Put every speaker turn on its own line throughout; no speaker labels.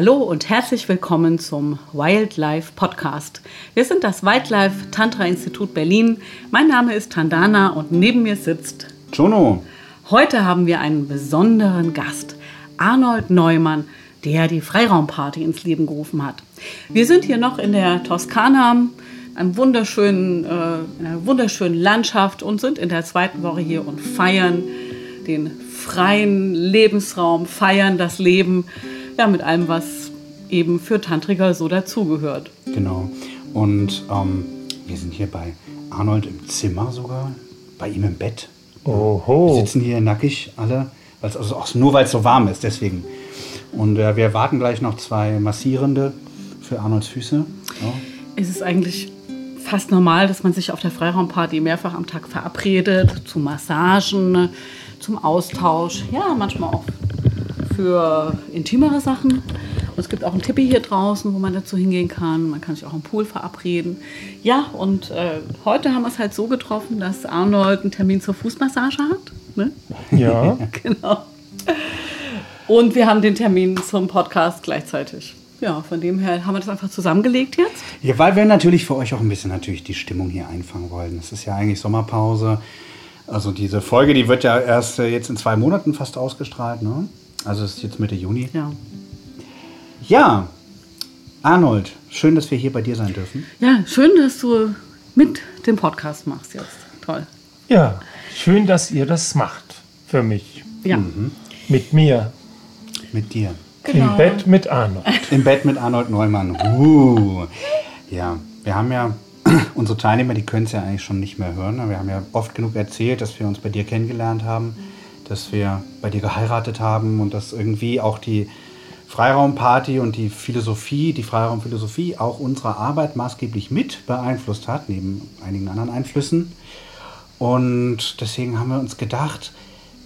Hallo und herzlich willkommen zum Wildlife Podcast. Wir sind das Wildlife Tantra Institut Berlin. Mein Name ist Tandana und neben mir sitzt
Jono.
Heute haben wir einen besonderen Gast, Arnold Neumann, der die Freiraumparty ins Leben gerufen hat. Wir sind hier noch in der Toskana, einem wunderschönen, äh, einer wunderschönen Landschaft und sind in der zweiten Woche hier und feiern den freien Lebensraum, feiern das Leben, ja, mit allem, was eben für Tantriker so dazugehört.
Genau. Und ähm, wir sind hier bei Arnold im Zimmer sogar, bei ihm im Bett.
Oho.
Wir sitzen hier nackig alle, weil's, also auch nur weil es so warm ist, deswegen. Und äh, wir warten gleich noch zwei Massierende für Arnolds Füße. Ja.
Es ist eigentlich fast normal, dass man sich auf der Freiraumparty mehrfach am Tag verabredet, zu Massagen, zum Austausch, ja, manchmal auch für intimere Sachen. Und es gibt auch ein Tippi hier draußen, wo man dazu hingehen kann. Man kann sich auch im Pool verabreden. Ja, und äh, heute haben wir es halt so getroffen, dass Arnold einen Termin zur Fußmassage hat. Ne?
Ja.
genau. Und wir haben den Termin zum Podcast gleichzeitig. Ja, von dem her haben wir das einfach zusammengelegt jetzt.
Ja, weil wir natürlich für euch auch ein bisschen natürlich die Stimmung hier einfangen wollen. Es ist ja eigentlich Sommerpause. Also diese Folge, die wird ja erst äh, jetzt in zwei Monaten fast ausgestrahlt. Ne? Also es ist jetzt Mitte Juni.
Ja.
Ja, Arnold, schön, dass wir hier bei dir sein dürfen.
Ja, schön, dass du mit dem Podcast machst jetzt. Toll.
Ja, schön, dass ihr das macht für mich.
Ja.
Mit mir.
Mit dir.
Genau.
Im Bett mit Arno.
Im Bett mit Arnold Neumann. Uh. Ja, wir haben ja, unsere Teilnehmer, die können es ja eigentlich schon nicht mehr hören. ne? Wir haben ja oft genug erzählt, dass wir uns bei dir kennengelernt haben, dass wir bei dir geheiratet haben und dass irgendwie auch die Freiraumparty und die Philosophie, die Freiraumphilosophie auch unsere Arbeit maßgeblich mit beeinflusst hat, neben einigen anderen Einflüssen. Und deswegen haben wir uns gedacht,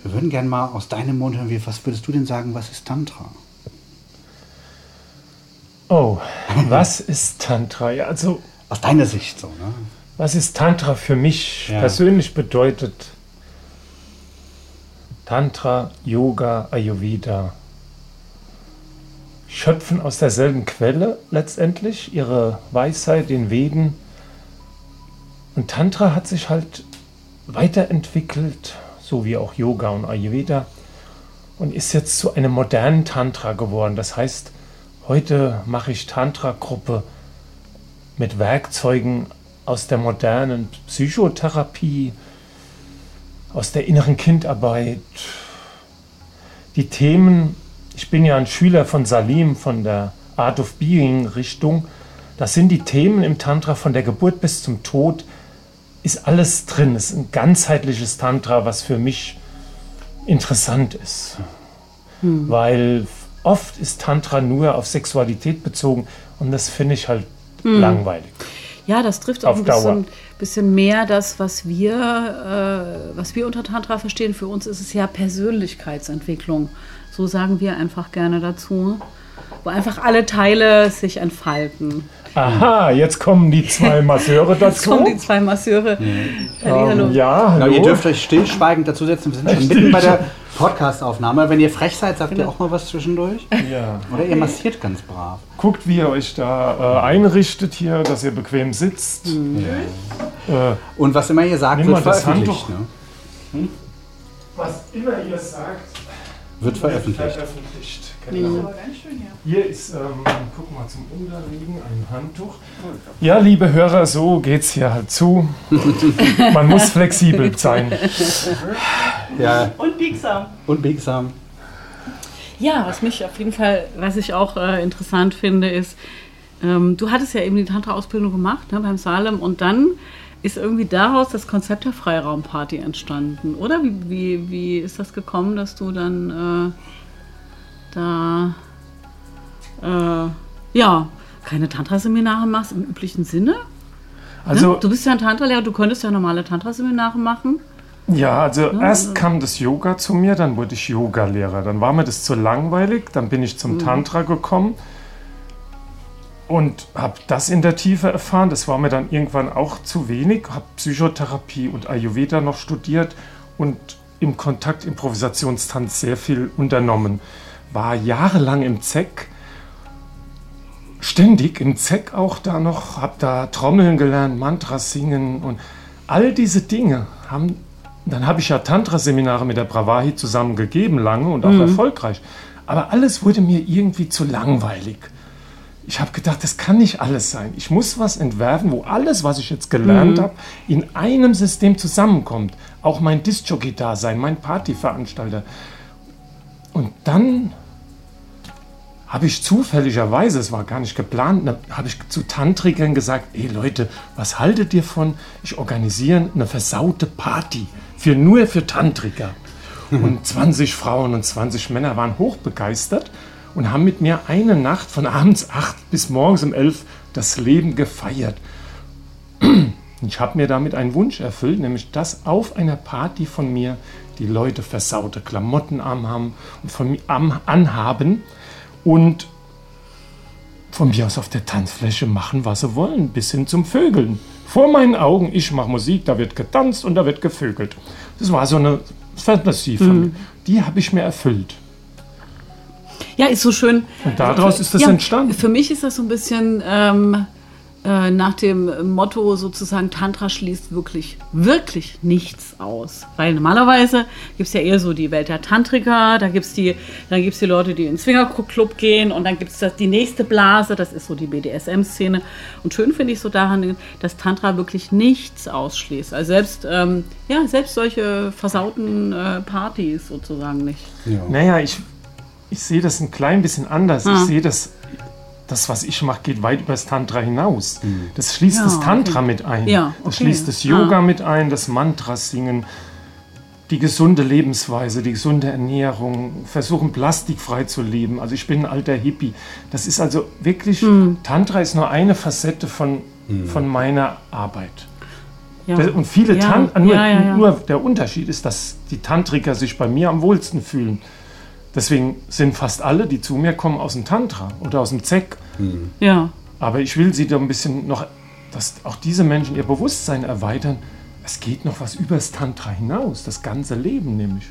wir würden gerne mal aus deinem Mund hören, was würdest du denn sagen, was ist Tantra?
Oh, was ist Tantra? Ja, also,
Aus deiner Sicht so, ne?
was ist Tantra für mich
Ja.
persönlich bedeutet? Tantra, Yoga, Ayurveda. Schöpfen aus derselben Quelle letztendlich, ihre Weisheit, den Veden. Und Tantra hat sich halt weiterentwickelt, so wie auch Yoga und Ayurveda, und ist jetzt zu einem modernen Tantra geworden. Das heißt, heute mache ich Tantra-Gruppe mit Werkzeugen aus der modernen Psychotherapie, aus der inneren Kindarbeit. Die Themen, ich bin ja ein Schüler von Salim, von der Art of Being Richtung, das sind die Themen im Tantra von der Geburt bis zum Tod, ist alles drin. Es ist ein ganzheitliches Tantra, was für mich interessant ist. Weil oft ist Tantra nur auf Sexualität bezogen und das finde ich halt langweilig.
Ja, das trifft auch
Auf
ein bisschen, bisschen mehr das, was wir, äh, was wir unter Tantra verstehen. Für uns ist es ja Persönlichkeitsentwicklung. So sagen wir einfach gerne dazu. Wo einfach alle Teile sich entfalten.
Aha, jetzt kommen die zwei Masseure
Jetzt
dazu.
kommen die zwei Masseure. Halli, hallo.
Ja, hallo.
ihr dürft euch stillschweigend dazusetzen. Wir sind schon mitten bei der Podcast-Aufnahme. Wenn ihr frech seid, sagt ihr auch mal was zwischendurch.
ja.
Oder ihr massiert ganz brav.
Guckt, wie ihr euch da äh, einrichtet hier, dass ihr bequem sitzt. Äh,
Und was immer ihr sagt, wird veröffentlicht.
Handtuch.
Ne?
was immer ihr sagt,
Wird veröffentlicht.
veröffentlicht. Genau. Hier ist, ähm, guck mal zum Unterliegen, ein Handtuch. Ja, liebe Hörer, so geht's hier halt zu. Man muss flexibel sein.
Ja,
Und biegsam.
unbiegsam.
Ja, was mich auf jeden Fall, was ich auch äh, interessant finde, ist, ähm, du hattest ja eben die Tantra-Ausbildung gemacht ne, beim Salem und dann ist irgendwie daraus das Konzept der Freiraumparty entstanden, oder? Wie, wie, wie ist das gekommen, dass du dann äh, da äh, ja keine Tantra-Seminare machst im üblichen Sinne?
Also,
ne? Du bist ja ein Tantra-Lehrer, du könntest ja normale Tantra-Seminare machen.
Ja, also erst kam das Yoga zu mir, dann wurde ich Yoga-Lehrer. Dann war mir das zu langweilig, dann bin ich zum Tantra gekommen und habe das in der Tiefe erfahren. Das war mir dann irgendwann auch zu wenig. Habe Psychotherapie und Ayurveda noch studiert und im Kontakt Improvisationstanz sehr viel unternommen. War jahrelang im ZEC ständig im Zeck auch da noch, habe da Trommeln gelernt, Mantras singen und all diese Dinge haben. Dann habe ich ja Tantra-Seminare mit der Bravahi zusammen gegeben, lange und auch erfolgreich. Aber alles wurde mir irgendwie zu langweilig. Ich habe gedacht, das kann nicht alles sein. Ich muss was entwerfen, wo alles, was ich jetzt gelernt habe, in einem System zusammenkommt. Auch mein Disc-Jockey-Dasein, mein Partyveranstalter. Und dann habe ich zufälligerweise, es war gar nicht geplant, ne, habe ich zu Tantrikern gesagt, ey Leute, was haltet ihr von, ich organisiere eine versaute Party für nur für Tantriker. Und 20 Frauen und 20 Männer waren hochbegeistert und haben mit mir eine Nacht von abends 8 bis morgens um 11 das Leben gefeiert. Ich habe mir damit einen Wunsch erfüllt, nämlich dass auf einer Party von mir die Leute versaute Klamotten anhaben und von mir anhaben und von mir aus auf der Tanzfläche machen, was sie wollen, bis hin zum Vögeln. Vor meinen Augen, ich mache Musik, da wird getanzt und da wird gevögelt. Das war so eine Fantasie von mir. Die habe ich mir erfüllt.
Ja, ist so schön.
Und daraus ist das
ja,
entstanden.
Für mich ist das so ein bisschen ähm, äh, nach dem Motto sozusagen, Tantra schließt wirklich, wirklich nichts aus. Weil normalerweise gibt es ja eher so die Welt der Tantriker, da gibt es die, dann gibt's die Leute, die in den Swingerclub gehen und dann gibt es die nächste Blase, das ist so die BDSM-Szene. Und schön finde ich so daran, dass Tantra wirklich nichts ausschließt. Also selbst, ähm, ja, selbst solche versauten äh, Partys sozusagen nicht.
Ja.
Naja, ich, ich sehe das ein klein bisschen anders. Ich
Ah.
sehe das, das, was ich mache, geht weit über das Tantra hinaus. Das schließt
Ja,
das Tantra
okay.
mit ein.
Ja,
Das
okay.
schließt das Yoga
Ah.
mit ein, das Mantras singen, die gesunde Lebensweise, die gesunde Ernährung, versuchen plastikfrei zu leben. Also ich bin ein alter Hippie. Das ist also wirklich,
Hm.
Tantra ist nur eine Facette von, von meiner Arbeit.
Ja.
Und viele
ja,
Tan nur,
ja, ja, ja.
nur der Unterschied ist, dass die Tantriker sich bei mir am wohlsten fühlen. Deswegen sind fast alle, die zu mir kommen, aus dem Tantra oder aus dem Zeck.
ja.
Aber ich will sie da ein bisschen noch, dass auch diese Menschen ihr Bewusstsein erweitern. Es geht noch was über das Tantra hinaus, das ganze Leben nämlich.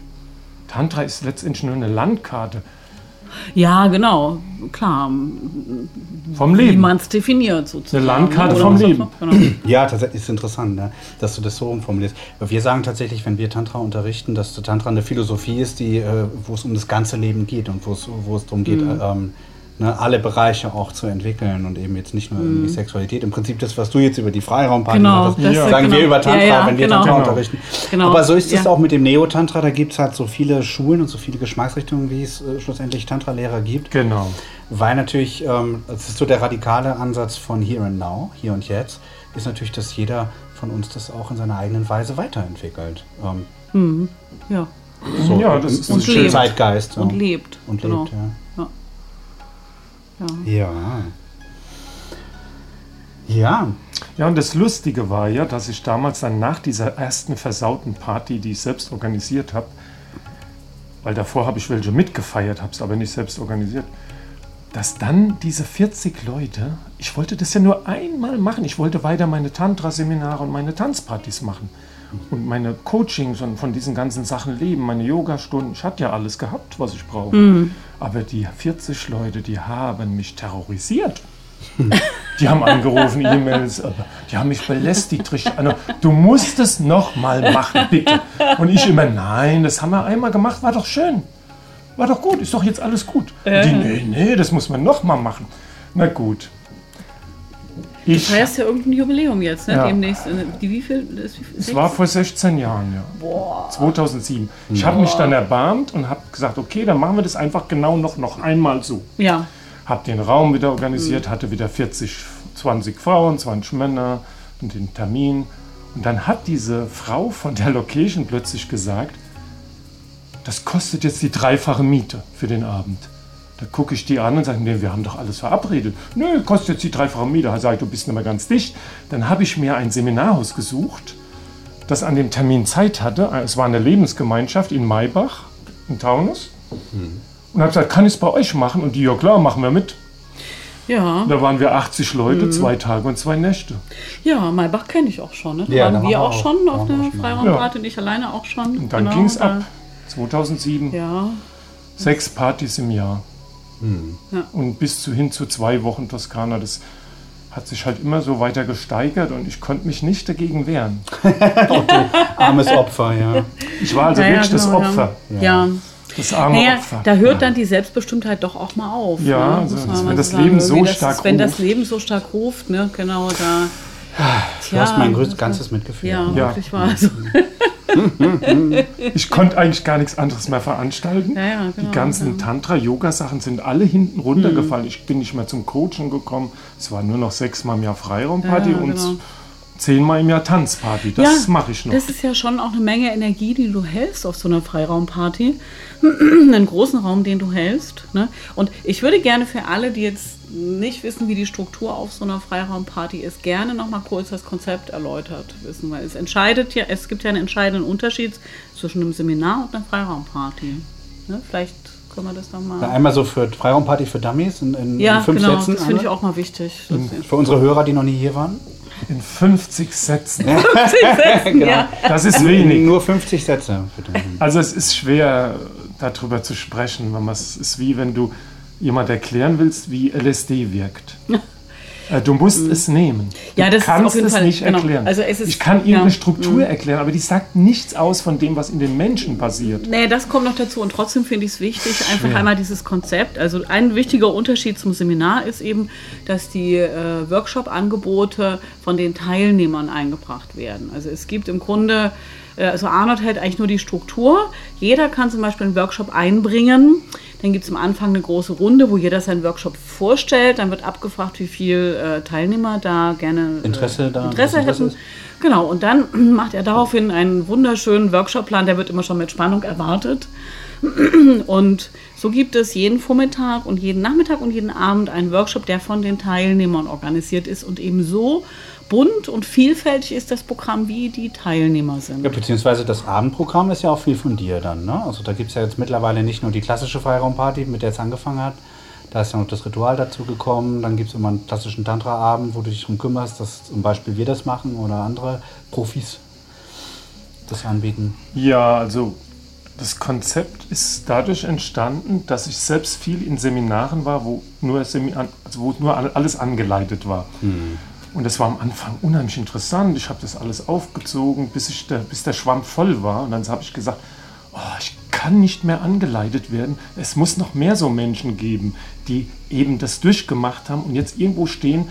Tantra ist letztendlich nur eine Landkarte
Ja, genau, klar.
vom
Wie
Leben.
man es definiert sozusagen.
Eine Landkarte vom Leben.
Genau.
Ja, tatsächlich ist interessant, ne? dass du das so umformulierst. Weil Wir sagen tatsächlich, wenn wir Tantra unterrichten, dass Tantra eine Philosophie ist, die, äh, wo es um das ganze Leben geht und wo es, wo es darum geht,
Mhm.
äh, ähm, ne, alle Bereiche auch zu entwickeln und eben jetzt nicht nur irgendwie Sexualität. Im Prinzip das, was du jetzt über die Freiraumparty
Mhm. Genau,
sagst,
das-
sagen
genau.
wir über Tantra,
Ja, ja,
wenn wir
genau.
Tantra
Genau.
unterrichten.
Genau,
Aber so ist es
ja.
auch mit dem Neo-Tantra. Da gibt es halt so viele Schulen und so viele Geschmacksrichtungen, wie es äh, schlussendlich Tantra-Lehrer gibt.
Genau.
Weil natürlich, ähm, das ist so der radikale Ansatz von Here and Now, hier und jetzt, ist natürlich, dass jeder von uns das auch in seiner eigenen Weise weiterentwickelt. Ähm,
Ja.
so
Ja, das ist
lebt.
Zeitgeist.
Und
ja.
lebt.
Und
genau.
lebt, ja.
Ja.
Ja. Ja.
Ja, und das Lustige war ja, dass ich damals dann nach dieser ersten versauten Party, die ich selbst organisiert habe, weil davor habe ich welche mitgefeiert, habe es aber nicht selbst organisiert, dass dann diese 40 Leute, ich wollte das ja nur einmal machen, ich wollte weiter meine Tantra-Seminare und meine Tanzpartys machen und meine Coachings und von diesen ganzen Sachen leben, meine Yoga-Stunden, ich hatte ja alles gehabt, was ich brauche. Aber die 40 Leute, die haben mich terrorisiert. Die haben angerufen, E-Mails, äh, die haben mich belästigt. richtig. Also, du musst es noch mal machen, bitte. Und ich immer, nein, das haben wir einmal gemacht, war doch schön. War doch gut, ist doch jetzt alles gut. Und die, nee, nee, das muss man noch mal machen. Na gut. Ich,
Du feierst ja irgendein Jubiläum jetzt, ne?
Ja.
Demnächst. äh, Die wie viel? Viel
es war vor 16 Jahren, ja. 2007. Ich habe mich dann erbarmt und habe gesagt, okay, dann machen wir das einfach genau noch, noch einmal so.
ja.
Habe den Raum wieder organisiert, hatte wieder 40, 20 Frauen, 20 Männer und den Termin. Und dann hat diese Frau von der Location plötzlich gesagt, das kostet jetzt die dreifache Miete für den Abend. Da gucke ich die an und sage, nee, wir haben doch alles verabredet. Nö, kostet jetzt die dreifache Miete. Da sage ich, du bist nicht mehr ganz dicht. Dann habe ich mir ein Seminarhaus gesucht, das an dem Termin Zeit hatte. Es war eine Lebensgemeinschaft in Maybach, in Taunus. Und habe gesagt, kann ich es bei euch machen? Und die, ja klar, machen wir mit.
Ja.
Da waren wir 80 Leute, zwei Tage und zwei Nächte.
Ja, Maybach kenne ich auch schon. Ne? Da
Ja,
waren
da
wir auch
auch.
schon auf der. Freiraumparty, nicht alleine auch schon.
Und dann
Genau,
ging es ab. 2007,
Ja.
sechs Partys im Jahr. Und bis zu hin zu zwei Wochen Toskana, das hat sich halt immer so weiter gesteigert und ich konnte mich nicht dagegen wehren.
Armes Opfer, ja.
Ich war also
Ja, ja,
wirklich das
genau, ja.
Opfer,
Ja.
das arme
Naja,
Opfer.
da hört dann die Selbstbestimmtheit doch auch mal auf.
Ja,
ne?
also, wenn das. Leben so
das
stark
ist, Wenn das
ruft.
Leben so stark ruft, ne, genau, da.
Du hast mein größtes,
das-
ganzes Mitgefühl.
Ja,
Ja.
wirklich wahr. Also,
Ich konnte eigentlich gar nichts anderes mehr veranstalten.
Ja, ja, genau,
die ganzen Tantra-Yoga-Sachen sind alle hinten
Mhm.
runtergefallen. Ich bin nicht mehr zum Coachen gekommen. Es war nur noch sechsmal im Jahr Freiraumparty
Ja,
und
genau.
Zehnmal im Jahr Tanzparty. Das mache ich noch.
Das ist ja schon auch eine Menge Energie, die du hältst auf so einer Freiraumparty. Einen großen Raum, den du hältst. Ne? Und ich würde gerne für alle, die jetzt nicht wissen, wie die Struktur auf so einer Freiraumparty ist, gerne noch mal kurz das Konzept erläutert wissen, weil es entscheidet ja, es gibt ja einen entscheidenden Unterschied zwischen einem Seminar und einer Freiraumparty. Ne? Vielleicht können wir das dann mal.
Einmal so für Freiraumparty für Dummies in, in,
ja,
in fünf
genau,
Sätzen.
das finde ich auch mal wichtig.
Für unsere Hörer, die noch nie hier waren.
In 50 Sätzen.
Genau.
ja.
Das ist wenig.
Nur 50 Sätze. Bitte.
Also es ist schwer, darüber zu sprechen. Wenn es ist wie wenn du jemand erklären willst, wie LSD wirkt. Äh, Du musst es nehmen.
Ja,
du
das ist
kannst es
Fall-
nicht
genau.
erklären.
Also es ist-
ich kann
ja. Mhm.
Struktur erklären, aber die sagt nichts aus von dem, was in den Menschen passiert.
Nee, das kommt noch dazu und trotzdem finde ich es wichtig, einfach
Schwer.
einmal dieses Konzept. Also ein wichtiger Unterschied zum Seminar ist eben, dass die äh, Workshop-Angebote von den Teilnehmern eingebracht werden. Also es gibt im Grunde, also Arnold hält eigentlich nur die Struktur. Jeder kann zum Beispiel einen Workshop einbringen. Dann gibt es am Anfang eine große Runde, wo jeder seinen Workshop vorstellt. Dann wird abgefragt, wie viele äh, Teilnehmer da gerne äh,
Interesse da-
Interesse
Interesse
hätten.
ist.
Genau, und dann macht er daraufhin einen wunderschönen Workshopplan, der wird immer schon mit Spannung erwartet. Und so gibt es jeden Vormittag und jeden Nachmittag und jeden Abend einen Workshop, der von den Teilnehmern organisiert ist und eben so bunt und vielfältig ist das Programm, wie die Teilnehmer sind.
Ja, beziehungsweise das Abendprogramm ist ja auch viel von dir dann. Ne? Also da gibt es ja jetzt mittlerweile nicht nur die klassische Freiraumparty, mit der es angefangen hat. Da ist ja noch das Ritual dazu gekommen. Dann gibt es immer einen klassischen Tantra-Abend, wo du dich darum kümmerst, dass zum Beispiel wir das machen oder andere Profis das anbieten.
Ja, also das Konzept ist dadurch entstanden, dass ich selbst viel in Seminaren war, wo nur, Seminar, also wo nur all- alles angeleitet war. Und das war am Anfang unheimlich interessant. Ich habe das alles aufgezogen, bis, ich der, bis der Schwamm voll war. Und dann habe ich gesagt, oh, ich kann nicht mehr angeleitet werden. Es muss noch mehr so Menschen geben, die eben das durchgemacht haben und jetzt irgendwo stehen,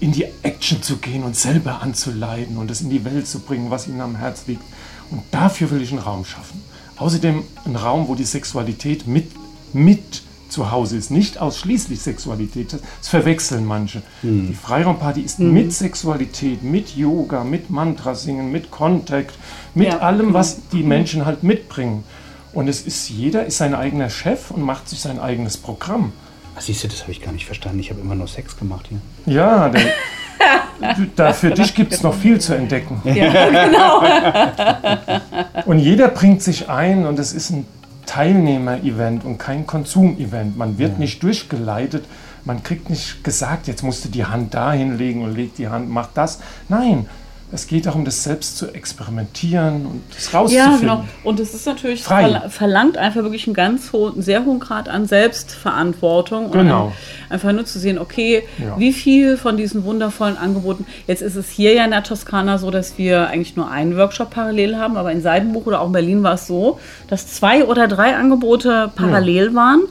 in die Action zu gehen und selber anzuleiten und das in die Welt zu bringen, was ihnen am Herz liegt. Und dafür will ich einen Raum schaffen. Außerdem einen Raum, wo die Sexualität mit, mit zu Hause ist. Nicht ausschließlich Sexualität. Das, verwechseln manche. Die Freiraumparty ist mit Sexualität, mit Yoga, mit Mantrasingen, mit Kontakt, mit
Ja,
allem, was die Menschen halt mitbringen. Und es ist, jeder ist sein eigener Chef und macht sich sein eigenes Programm.
Ach, siehst du, das habe ich gar nicht verstanden. Ich habe immer nur Sex gemacht hier.
Ja, der, da, für dich gibt es noch viel zu entdecken. Und jeder bringt sich ein und es ist ein Teilnehmer-Event und kein Konsum-Event. Man wird nicht durchgeleitet, man kriegt nicht gesagt, jetzt musst du die Hand da hinlegen und leg die Hand, mach das. Nein, es geht darum, das selbst zu experimentieren und das
Ja,
rauszufinden.
genau. Und es ist natürlich
Frei.
verla- verlangt einfach wirklich einen ganz hohen, einen sehr hohen Grad an Selbstverantwortung. Und
Genau.
an- Einfach nur zu sehen, okay,
Ja.
wie viel von diesen wundervollen Angeboten. Jetzt ist es hier ja in der Toskana so, dass wir eigentlich nur einen Workshop parallel haben, aber in Seidenbuch oder auch in Berlin war es so, dass zwei oder drei Angebote parallel waren.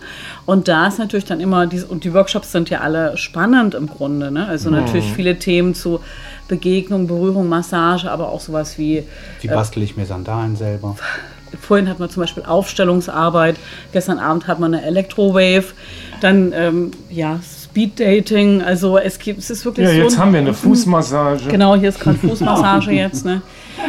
Und da ist natürlich dann immer, diese, und die Workshops sind ja alle spannend im Grunde. Ne? Also natürlich viele Themen zu Begegnung, Berührung, Massage, aber auch sowas wie
Wie bastel ich mir Sandalen selber?
Vorhin hat man zum Beispiel Aufstellungsarbeit, gestern Abend hat man eine Electrowave, dann ähm, ja, Speed Dating, also es gibt, es ist wirklich
Ja,
so
jetzt haben wir eine Fußmassage.
Genau, hier ist gerade Fußmassage jetzt. Ne?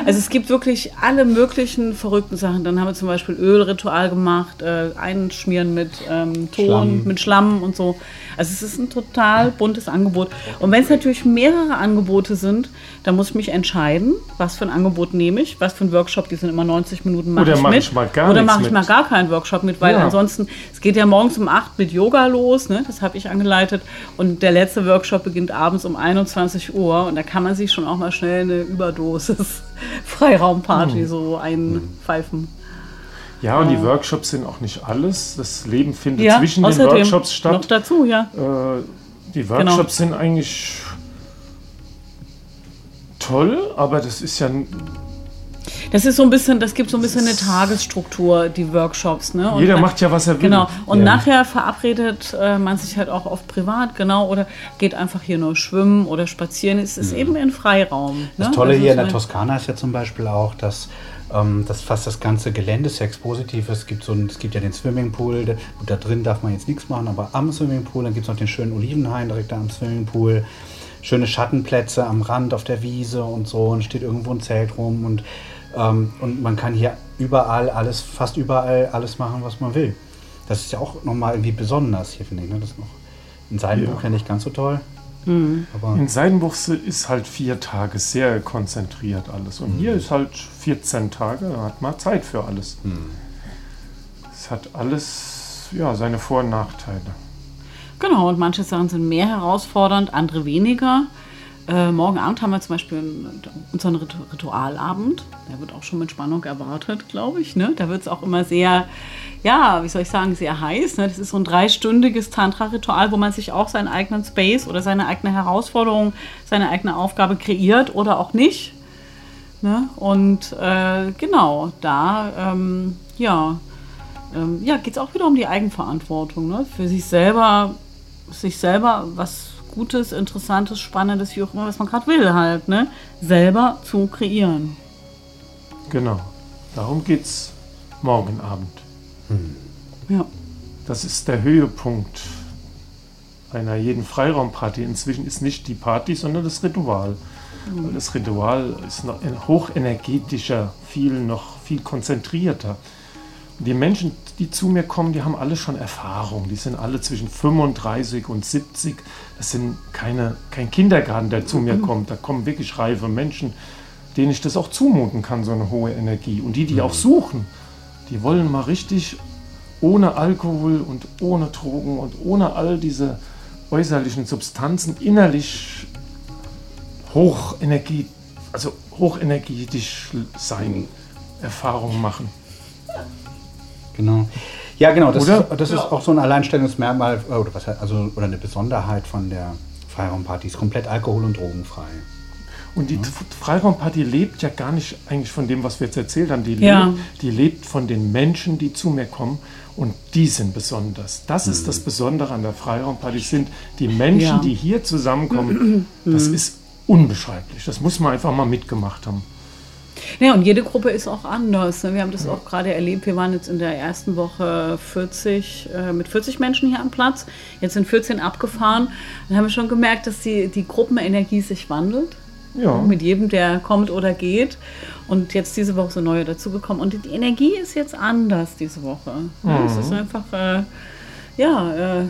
Also es gibt wirklich alle möglichen verrückten Sachen. Dann haben wir zum Beispiel Ölritual gemacht, äh, einschmieren mit ähm, Ton,
Schlamm.
mit Schlamm und so. Also es ist ein total buntes Angebot. Und wenn es natürlich mehrere Angebote sind, dann muss ich mich entscheiden, was für ein Angebot nehme ich, was für ein Workshop, die sind immer 90 Minuten, mache
Oder
ich
mach
mit.
ich mal gar
Oder mache ich mal gar keinen Workshop mit, weil
Ja.
ansonsten, es geht ja morgens um 8 mit Yoga los, ne? das habe ich angeleitet. Und der letzte Workshop beginnt abends um 21 Uhr und da kann man sich schon auch mal schnell eine Überdosis Freiraumparty
Hm.
so einpfeifen.
Ja, und die Workshops sind auch nicht alles. Das Leben findet
Ja,
zwischen den Workshops
Noch
statt.
dazu, ja.
Äh, die Workshops sind eigentlich toll, aber das ist ja
Das ist so ein bisschen, das gibt so ein bisschen eine Tagesstruktur, die Workshops, ne? Und
jeder
na-
macht ja was er will.
Genau. Und
Ja.
nachher verabredet äh, man sich halt auch oft privat, genau, oder geht einfach hier nur schwimmen oder spazieren. Es ist eben ein Freiraum.
Das
ne?
Tolle
Also
hier in der Toskana ist ja zum Beispiel auch, dass, ähm, dass fast das ganze Gelände sexpositiv ist. Es gibt, so ein, es gibt ja den Swimmingpool, da, gut, da drin darf man jetzt nichts machen, aber am Swimmingpool, dann gibt es noch den schönen Olivenhain direkt da am Swimmingpool. Schöne Schattenplätze am Rand auf der Wiese und so und steht irgendwo ein Zelt rum und, ähm, und man kann hier überall alles, fast überall alles machen, was man will. Das ist ja auch nochmal irgendwie besonders hier, finde ich. Ne? Das noch in Seidenbuch
Ja.
ja nicht ganz so toll. Aber
In Seidenbuchse ist halt vier Tage sehr konzentriert alles. Und hier ist halt 14 Tage, da hat man Zeit für alles. Es hat alles ja, seine Vor- und Nachteile.
Genau, und manche Sachen sind mehr herausfordernd, andere weniger. Äh, morgen Abend haben wir zum Beispiel unseren Rit Ritualabend. Der wird auch schon mit Spannung erwartet, glaube ich. Ne? Da wird es auch immer sehr, ja, wie soll ich sagen, sehr heiß. Ne? Das ist so ein dreistündiges Tantra-Ritual, wo man sich auch seinen eigenen Space oder seine eigene Herausforderung, seine eigene Aufgabe kreiert oder auch nicht. Ne? Und äh, genau, da ähm, ja, ähm, ja, geht es auch wieder um die Eigenverantwortung. Ne? Für sich selber, sich selber was Gutes, Interessantes, Spannendes, wie auch immer, was man gerade will, halt, ne? selber zu kreieren.
Genau. Darum geht es morgen Abend.
Ja.
Das ist der Höhepunkt einer jeden Freiraumparty. Inzwischen ist nicht die Party, sondern das Ritual. Weil das Ritual ist noch ein hochenergetischer, viel noch viel konzentrierter. Und die Menschen, die zu mir kommen, die haben alle schon Erfahrung. Die sind alle zwischen 35 und 70. Das sind keine, kein Kindergarten, der zu mir kommt. Da kommen wirklich reife Menschen, denen ich das auch zumuten kann, so eine hohe Energie. Und die, die auch suchen, die wollen mal richtig ohne Alkohol und ohne Drogen und ohne all diese äußerlichen Substanzen innerlich hochenergie, also hochenergetisch sein, Erfahrungen machen.
Genau. Ja, genau. Das,
Oder?
ist, das ist auch so ein Alleinstellungsmerkmal äh, oder, was, also, oder eine Besonderheit von der Freiraumparty. Ist komplett alkohol- und drogenfrei.
Und die Freiraumparty lebt ja gar nicht eigentlich von dem, was wir jetzt erzählt haben. Die,
Ja.
lebt, die lebt von den Menschen, die zu mir kommen. Und die sind besonders. Das ist das Besondere an der Freiraumparty. Sind die Menschen,
Ja.
die hier zusammenkommen. Das ist unbeschreiblich. Das muss man einfach mal mitgemacht haben.
Ja, und jede Gruppe ist auch anders. ne? Wir haben das auch gerade erlebt. Wir waren jetzt in der ersten Woche 40, äh, mit 40 Menschen hier am Platz. Jetzt sind 14 abgefahren. Dann haben wir schon gemerkt, dass die, die Gruppenenergie sich wandelt.
Ja.
Mit jedem, der kommt oder geht. Und jetzt diese Woche so neue dazugekommen. Und die Energie ist jetzt anders diese Woche. Ja, Es ist einfach, äh, ja, äh,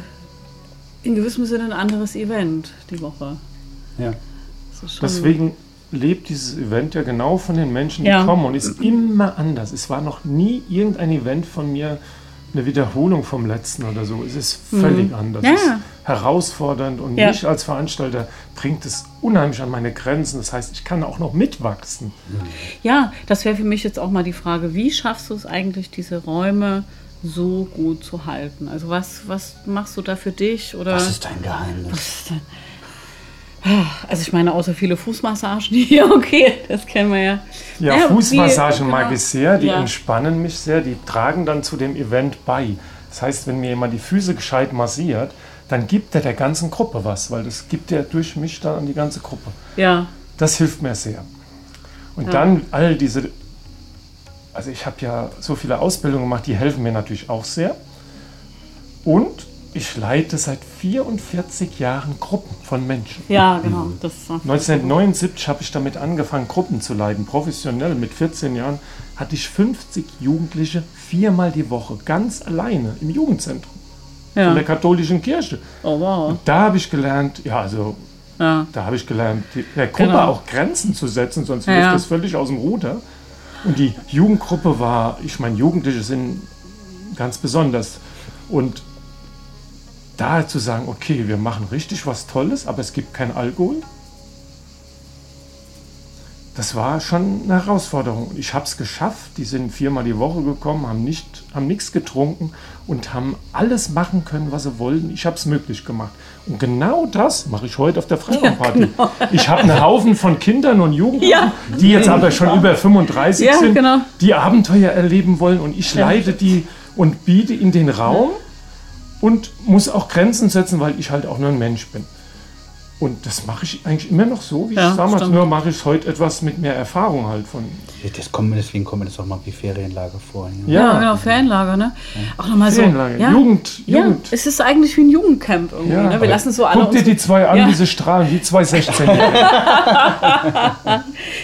in gewissem Sinne ein anderes Event die Woche.
Ja.
Deswegen lebt dieses Event ja genau von den Menschen, die
Ja.
kommen und ist immer anders. Es war noch nie irgendein Event von mir eine Wiederholung vom letzten oder so. Es ist völlig anders.
Mhm. Ja.
Es ist herausfordernd und
Ja.
mich als Veranstalter bringt es unheimlich an meine Grenzen. Das heißt, ich kann auch noch mitwachsen.
Ja, das wäre für mich jetzt auch mal die Frage, wie schaffst du es eigentlich, diese Räume so gut zu halten? Also was, was machst du da für dich? Oder
Was ist dein Geheimnis?
Also ich meine, außer viele Fußmassagen hier, okay, das kennen wir ja.
Ja,
Ja,
Fußmassagen
wie-
mag
genau.
ich sehr, die
Ja.
entspannen mich sehr, die tragen dann zu dem Event bei. Das heißt, wenn mir jemand die Füße gescheit massiert, dann gibt er der ganzen Gruppe was, weil das gibt er durch mich dann an die ganze Gruppe.
Ja,
Das hilft mir sehr. Und
Ja.
dann all diese, also ich habe ja so viele Ausbildungen gemacht, die helfen mir natürlich auch sehr. Und ich leite seit 44 Jahren Gruppen von Menschen.
ja, genau. Das, äh,
1979 habe ich damit angefangen, Gruppen zu leiten, professionell. Mit 14 Jahren hatte ich 50 Jugendliche viermal die Woche, ganz alleine im Jugendzentrum von
ja.
der katholischen Kirche.
Oh wow.
Da habe ich gelernt, ja, also
Ja.
da habe ich gelernt, der Gruppe
Genau.
auch Grenzen zu setzen, sonst
Ja,
läuft das völlig aus dem Ruder. Und die Jugendgruppe war, ich meine, Jugendliche sind ganz besonders. Und da zu sagen, okay, wir machen richtig was Tolles, aber es gibt kein Alkohol, das war schon eine Herausforderung. Ich habe es geschafft. Die sind viermal die Woche gekommen, haben nicht, haben nichts getrunken und haben alles machen können, was sie wollten. Ich habe es möglich gemacht. Und genau das mache ich heute auf der Freiraumparty. Ja, genau. Ich habe einen Haufen von Kindern und Jugendlichen, ja. die jetzt aber schon über 35 ja, sind, genau. die Abenteuer erleben wollen und ich leite die und biete ihnen den Raum und muss auch Grenzen setzen, weil ich halt auch nur ein Mensch bin. Und das mache ich eigentlich immer noch so, wie ja, ich damals, nur mache ich es heute etwas mit mehr Erfahrung halt von.
Das kommt, deswegen kommt mir das auch mal wie Ferienlager vor.
Ja, ja genau, Ferienlager, ne? Ja. Auch nochmal so.
Ja, Jugend, Jugend.
Ja, es ist eigentlich wie ein Jugendcamp irgendwie, ja, ne? Wir lassen so alle.
Guck dir die zwei an, diese Strahlen, die zwei 16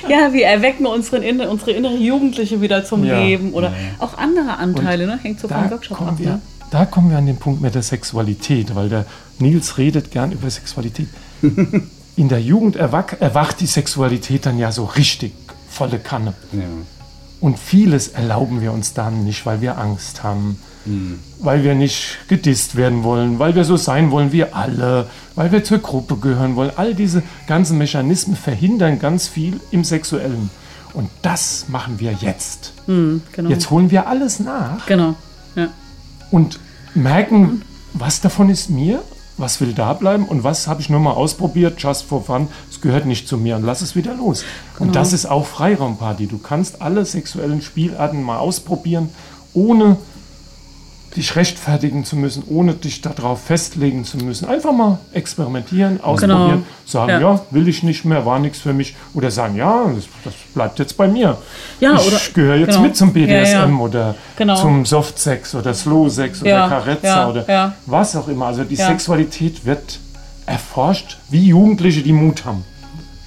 Ja, wir erwecken unsere, unsere innere Jugendliche wieder zum Leben oder auch andere Anteile, ne? Hängt so vom Workshop ab.
Wir, ne? Da kommen wir an den Punkt mit der Sexualität, weil der Nils redet gern über Sexualität. In der Jugend erwacht, erwacht die Sexualität dann ja so richtig volle Kanne. Ja. Und vieles erlauben wir uns dann nicht, weil wir Angst haben, mhm. weil wir nicht gedisst werden wollen, weil wir so sein wollen wie alle, weil wir zur Gruppe gehören wollen. All diese ganzen Mechanismen verhindern ganz viel im Sexuellen. Und das machen wir jetzt. Mhm, genau. Jetzt holen wir alles nach.
Genau. Ja.
Und merken, was davon ist mir was will da bleiben und was habe ich nur mal ausprobiert, just for fun, es gehört nicht zu mir und lass es wieder los. Genau. Und das ist auch Freiraumparty. Du kannst alle sexuellen Spielarten mal ausprobieren, ohne dich rechtfertigen zu müssen, ohne dich darauf festlegen zu müssen. Einfach mal experimentieren, ausprobieren, genau. sagen, ja. ja. will ich nicht mehr, war nichts für mich. Oder sagen, ja, das, das bleibt jetzt bei mir. Ja, ich gehöre jetzt genau. mit zum BDSM ja, ja. oder genau. zum Softsex oder Slowsex oder Carezza oder was auch immer. Also die Sexualität wird erforscht, wie Jugendliche, die Mut haben.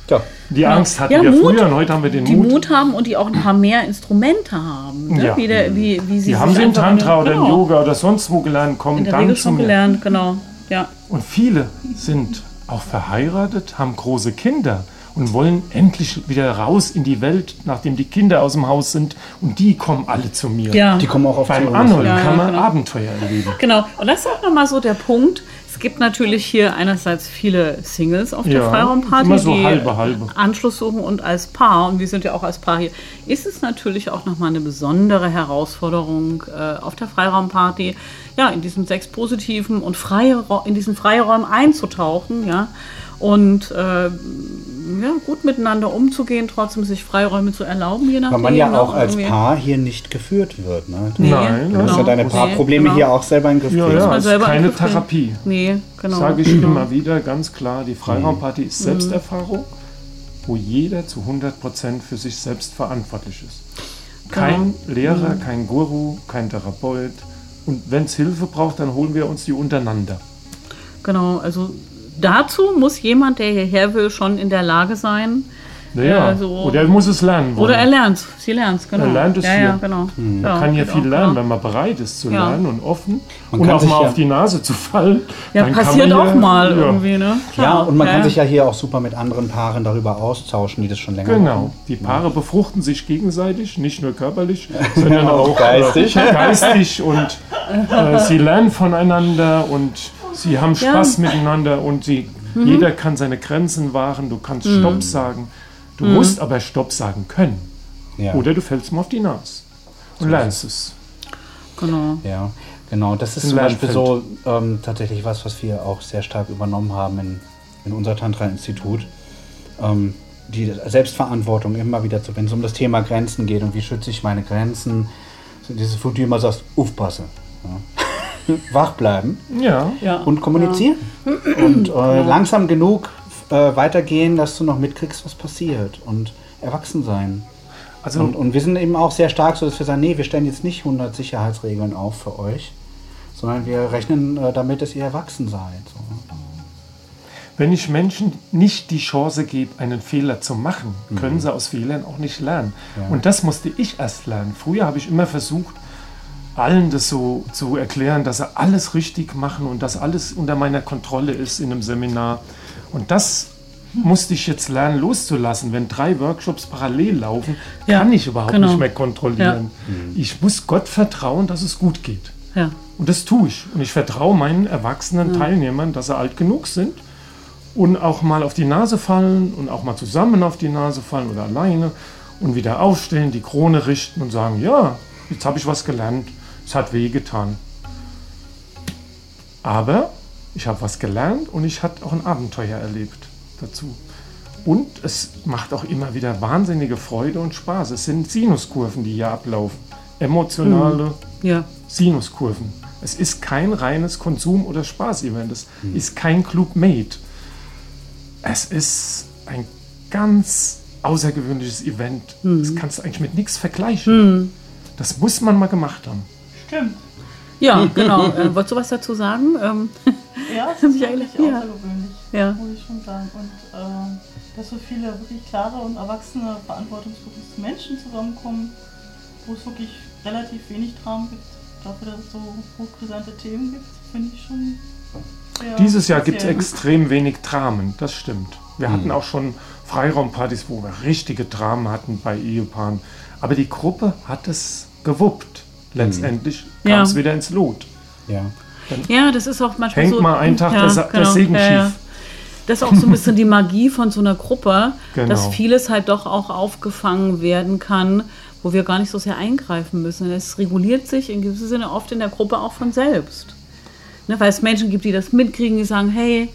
Ja. Die. Angst hatten ja, wir Mut, früher und heute haben wir den
die Mut. Die Mut haben und die auch ein paar mehr Instrumente haben. Ne?
Ja. Wie, der, wie, wie sie die haben sie im Tantra oder genau. im Yoga oder sonst wo gelernt, kommen In der dann Regel
schon gelernt, genau. Ja.
Und viele sind auch verheiratet, haben große Kinder und wollen endlich wieder raus in die Welt, nachdem die Kinder aus dem Haus sind. Und die kommen alle zu mir.
Ja. Die kommen auch auf
Beim Arnold ja, kann man genau. Abenteuer erleben.
Genau. Und das ist auch nochmal so der Punkt. Es gibt natürlich hier einerseits viele Singles auf der ja, Freiraumparty,
so die halbe, halbe.
Anschluss suchen und als Paar, und wir sind ja auch als Paar hier, ist es natürlich auch nochmal eine besondere Herausforderung äh, auf der Freiraumparty, ja, in diesen sechs positiven und freie, in diesen Freiräumen einzutauchen, ja, und äh, ja, gut miteinander umzugehen, trotzdem sich Freiräume zu erlauben, je nachdem.
Weil man ja ne, auch als irgendwie. Paar hier nicht geführt wird. Ne? Nee, Nein, du musst ja deine Paarprobleme nee, genau. hier auch selber in den Griff
kriegen.
Ja,
ja, ist keine Therapie. Nee, genau. Sage ich genau. immer wieder ganz klar, die Freiraumparty ist mhm. Selbsterfahrung, wo jeder zu 100% für sich selbst verantwortlich ist. Kein genau. Lehrer, mhm. kein Guru, kein Therapeut. Und wenn es Hilfe braucht, dann holen wir uns die untereinander.
Genau, also dazu muss jemand, der hierher will, schon in der Lage sein.
Naja, äh, so oder er muss es lernen.
Wollen. Oder er lernt es. Sie lernt es, genau.
Er lernt es
ja,
hier.
Ja, genau.
Hm. Man kann ja viel genau. lernen, wenn man bereit ist zu lernen und offen man und auch mal auf die Nase zu fallen.
Ja, passiert auch mal irgendwie, ne?
Ja, und man kann sich ja hier auch super mit anderen Paaren darüber austauschen, die das schon länger
Genau. Machen. Die Paare befruchten sich gegenseitig, nicht nur körperlich, sondern auch geistig, äh, geistig und äh, sie lernen voneinander und sie haben Spaß miteinander und sie Mhm. Jeder kann seine Grenzen wahren, du kannst mhm. Stopp sagen. Du mhm. musst aber Stopp sagen können. Ja. Oder du fällst mal auf die Nase und so lernst es.
Genau. Ja, genau. Das ist Ein zum Beispiel so ähm, tatsächlich was, was wir auch sehr stark übernommen haben in, in unser Tantra-Institut. Ähm, die Selbstverantwortung immer wieder zu, wenn es um das Thema Grenzen geht und wie schütze ich meine Grenzen, so dieses, wo du immer sagst, aufpasse. Ja. Wach bleiben
ja.
und kommunizieren. Ja. Und äh, langsam genug äh, weitergehen, dass du noch mitkriegst, was passiert. Und erwachsen sein. Also und, und wir sind eben auch sehr stark so, dass wir sagen, nee, wir stellen jetzt nicht 100 Sicherheitsregeln auf für euch, sondern wir rechnen äh, damit, dass ihr erwachsen seid. So.
Wenn ich Menschen nicht die Chance gebe, einen Fehler zu machen, können mhm. sie aus Fehlern auch nicht lernen. Ja. Und das musste ich erst lernen. Früher habe ich immer versucht, allen das so zu erklären, dass sie alles richtig machen und dass alles unter meiner Kontrolle ist in einem Seminar. Und das musste ich jetzt lernen loszulassen. Wenn drei Workshops parallel laufen, ja, kann ich überhaupt genau. nicht mehr kontrollieren. Ja. Mhm. Ich muss Gott vertrauen, dass es gut geht. Ja. Und das tue ich. Und ich vertraue meinen erwachsenen Teilnehmern, dass sie alt genug sind Und auch mal auf die Nase fallen und auch mal zusammen auf die Nase fallen oder alleine und wieder aufstehen, die Krone richten und sagen, ja, jetzt habe ich was gelernt, es hat wehgetan. Aber ich habe was gelernt und ich habe auch ein Abenteuer erlebt dazu. Und es macht auch immer wieder wahnsinnige Freude und Spaß. Es sind Sinuskurven, die hier ablaufen. Emotionale
Ja.
Sinuskurven. Es ist kein reines Konsum- oder Spaß-Event. Es ist kein Club Made. Es ist ein ganz außergewöhnliches Event. Das kannst du eigentlich mit nichts vergleichen. Das muss man mal gemacht haben.
Stimmt.
Ja, genau. Äh, wolltest du was dazu sagen? Ähm,
Ja, es ist wirklich
ja.
außergewöhnlich,
Ja.
muss ich schon sagen. Und ähm, dass so viele wirklich klare und erwachsene, verantwortungsbewusste Menschen zusammenkommen, wo es wirklich relativ wenig Dramen gibt, dafür, dass es so hochbrisante Themen gibt, finde ich schon
Dieses Jahr gibt es extrem wenig Dramen, das stimmt. Wir hatten auch schon Freiraumpartys, wo wir richtige Dramen hatten bei Ehepaaren. Aber die Gruppe hat es gewuppt. Letztendlich kam
Ja.
es wieder ins Lot.
Ja.
ja, das ist auch manchmal
Hängt
so.
mal einen Tag der Sa- der Segen schief.
Das ist auch so ein bisschen die Magie von so einer Gruppe,
Genau.
dass vieles halt doch auch aufgefangen werden kann, wo wir gar nicht so sehr eingreifen müssen. Es reguliert sich in gewissem Sinne oft in der Gruppe auch von selbst. Ne, weil es Menschen gibt, die das mitkriegen, die sagen, hey,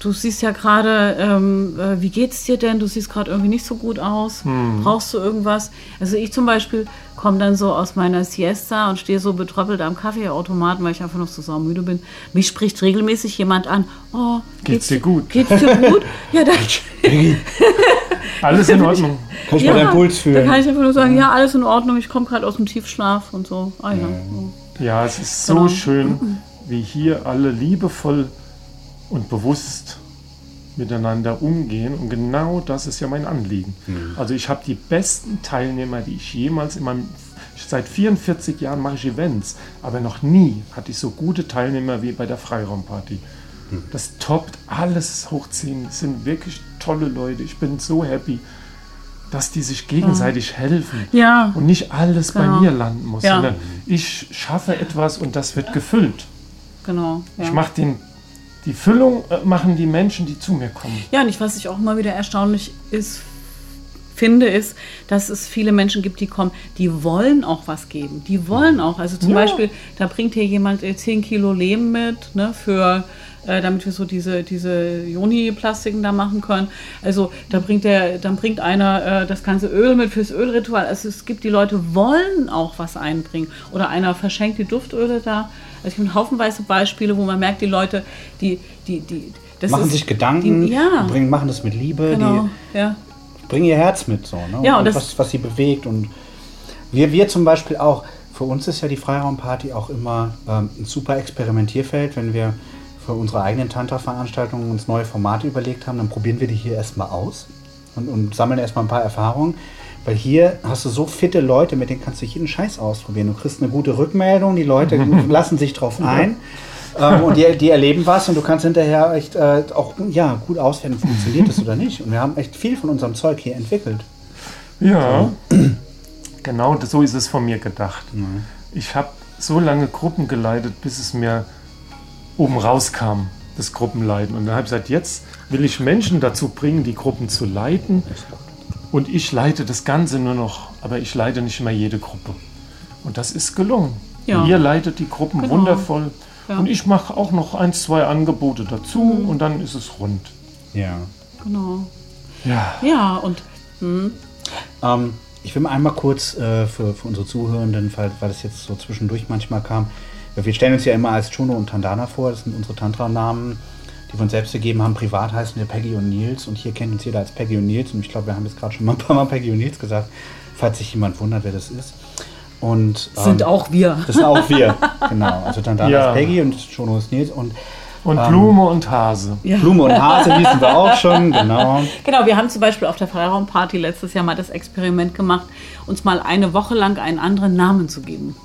du siehst ja gerade, ähm, äh, wie geht's dir denn? Du siehst gerade irgendwie nicht so gut aus. Brauchst du irgendwas? Also ich zum Beispiel komme dann so aus meiner Siesta und stehe so betröppelt am Kaffeeautomaten, weil ich einfach noch so saumüde bin. Mich spricht regelmäßig jemand an. Oh,
Geht's dir gut?
Geht's dir gut? ja, dann,
Alles in Ordnung.
Kann ich mal deinen Puls
da kann
fühlen?
ich einfach nur sagen, ja, alles in Ordnung, ich komme gerade aus dem Tiefschlaf und so. Ah ja.
Ja, es ist so
Genau.
schön, wie hier alle liebevoll und bewusst miteinander umgehen. Und genau das ist ja mein Anliegen. Also ich habe die besten Teilnehmer, die ich jemals in meinem... Seit 44 Jahren mache ich Events, aber noch nie hatte ich so gute Teilnehmer wie bei der Freiraumparty. Das toppt alles hochziehen. Das sind wirklich tolle Leute. Ich bin so happy, dass die sich gegenseitig helfen
Ja.
und nicht alles bei
Genau.
mir landen muss,
Ja.
sondern ich schaffe etwas und das wird gefüllt.
Genau. Ja.
Ich mache den die Füllung äh, machen die Menschen, die zu mir kommen.
Ja, und ich, was ich auch mal wieder erstaunlich ist, finde, ist, dass es viele Menschen gibt, die kommen, die wollen auch was geben. Die wollen auch. Also zum
Ja.
Beispiel, da bringt hier jemand äh, 10 Kilo Lehm mit, ne, für, äh, damit wir so diese, diese Joni-Plastiken da machen können. Also da bringt der, dann bringt einer äh, das ganze Öl mit fürs Ölritual. Also es gibt die Leute wollen auch was einbringen. Oder einer verschenkt die Duftöle da. Also ich habe haufenweise Beispiele, wo man merkt, die Leute, die, die, die, das
machen
ist-
sich Gedanken,
Die, ja,
bringen, machen das mit Liebe,
genau. Ja.
die bringen ihr Herz mit, so, ne?
Ja, und
und was, was sie bewegt. Und wir, wir zum Beispiel auch, für uns ist ja die Freiraumparty auch immer ähm, ein super Experimentierfeld, wenn wir für unsere eigenen Tantra-Veranstaltungen uns neue Formate überlegt haben, dann probieren wir die hier erstmal aus und, und sammeln erstmal ein paar Erfahrungen. Weil hier hast du so fitte Leute, mit denen kannst du jeden Scheiß ausprobieren. Du kriegst eine gute Rückmeldung, die Leute lassen sich drauf ein. ähm, und die, die erleben was und du kannst hinterher echt äh, auch ja, gut auswerten, funktioniert das oder nicht. Und wir haben echt viel von unserem Zeug hier entwickelt.
Ja, genau das- so ist es von mir gedacht. Ich habe so lange Gruppen geleitet, bis es mir oben rauskam, das Gruppenleiten. Und dann habe ich gesagt, jetzt will ich Menschen dazu bringen, die Gruppen zu leiten. Und ich leite das Ganze nur noch, aber ich leite nicht immer jede Gruppe. Und das ist gelungen.
Ja.
Ihr leitet die Gruppen
Genau.
wundervoll.
Ja.
Und ich mache auch noch ein, zwei Angebote dazu und dann ist es rund.
Ja.
Genau.
Ja.
Ja, und
Ähm, ich will mal einmal kurz äh, für, für unsere Zuhörenden, weil, weil das jetzt so zwischendurch manchmal kam, wir stellen uns ja immer als Chuno und Tandana vor, das sind unsere Tantra-Namen, die wir uns selbst gegeben haben. Privat heißen wir Peggy und Nils und hier kennt uns jeder als Peggy und Nils und ich glaube, wir haben jetzt gerade schon mal ein paar Mal Peggy und Nils gesagt, falls sich jemand wundert, wer das ist. Und,
sind
ähm,
auch wir.
Das sind auch wir, genau. Also Tandana
Ja.
ist Peggy und Chuno ist Nils und
Und
Ähm,
Blume und Hase.
Ja.
Blume und Hase wissen wir auch schon, genau.
Genau, wir haben zum Beispiel auf der Freiraumparty letztes Jahr mal das Experiment gemacht, uns mal eine Woche lang einen anderen Namen zu geben.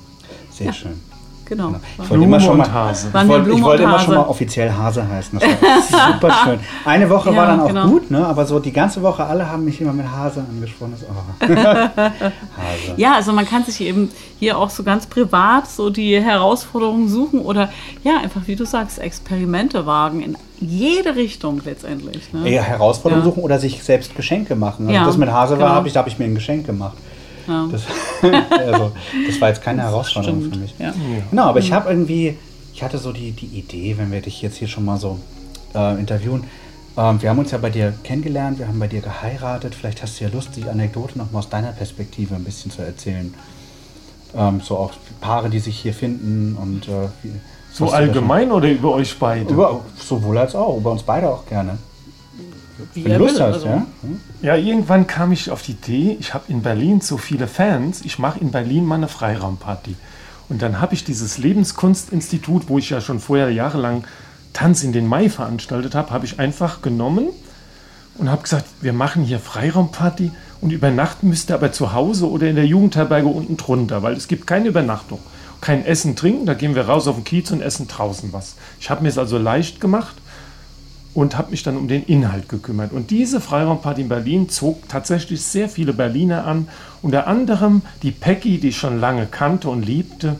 Sehr schön.
Genau.
Ich wollte immer schon mal, wollte, ich wollte immer schon mal offiziell Hase heißen. Das war super schön. Eine Woche war
Ja,
dann auch
genau.
gut, ne? aber so die ganze Woche, alle haben mich immer mit Hase angesprochen. Oh. Hase.
Ja, also man kann sich eben hier auch so ganz privat so die Herausforderungen suchen oder ja, einfach wie du sagst, Experimente wagen in jede Richtung letztendlich. Ne?
Eher Herausforderungen
Ja.
suchen oder sich selbst Geschenke machen. Also
Ja,
das mit Hase
genau.
war, habe ich, da habe ich mir ein Geschenk gemacht.
Ja.
Das, also, das war jetzt keine Herausforderung
Stimmt,
für mich.
ja.
Genau, aber ich habe irgendwie, ich hatte so die, die Idee, wenn wir dich jetzt hier schon mal so äh, interviewen. Ähm, wir haben uns ja bei dir kennengelernt, wir haben bei dir geheiratet. Vielleicht hast du ja Lust, die Anekdote noch mal aus deiner Perspektive ein bisschen zu erzählen. Ähm, so auch Paare, die sich hier finden und äh, wie,
So allgemein oder über euch beide?
Über, sowohl als auch, über uns beide auch gerne.
Wie
Wenn
er
Lust
will,
hast,
also.
ja? Hm?
Ja, irgendwann kam ich auf die Idee, ich habe in Berlin so viele Fans, ich mache in Berlin mal eine Freiraumparty. Und dann habe ich dieses Lebenskunstinstitut, wo ich ja schon vorher jahrelang Tanz in den Mai veranstaltet habe, habe ich einfach genommen und habe gesagt, wir machen hier Freiraumparty und übernachten müsst ihr aber zu Hause oder in der Jugendherberge unten drunter, weil es gibt keine Übernachtung. Kein Essen, Trinken, da gehen wir raus auf den Kiez und essen draußen was. Ich habe mir es also leicht gemacht und habe mich dann um den Inhalt gekümmert. Und diese Freiraumparty in Berlin zog tatsächlich sehr viele Berliner an, unter anderem die Peggy, die ich schon lange kannte und liebte,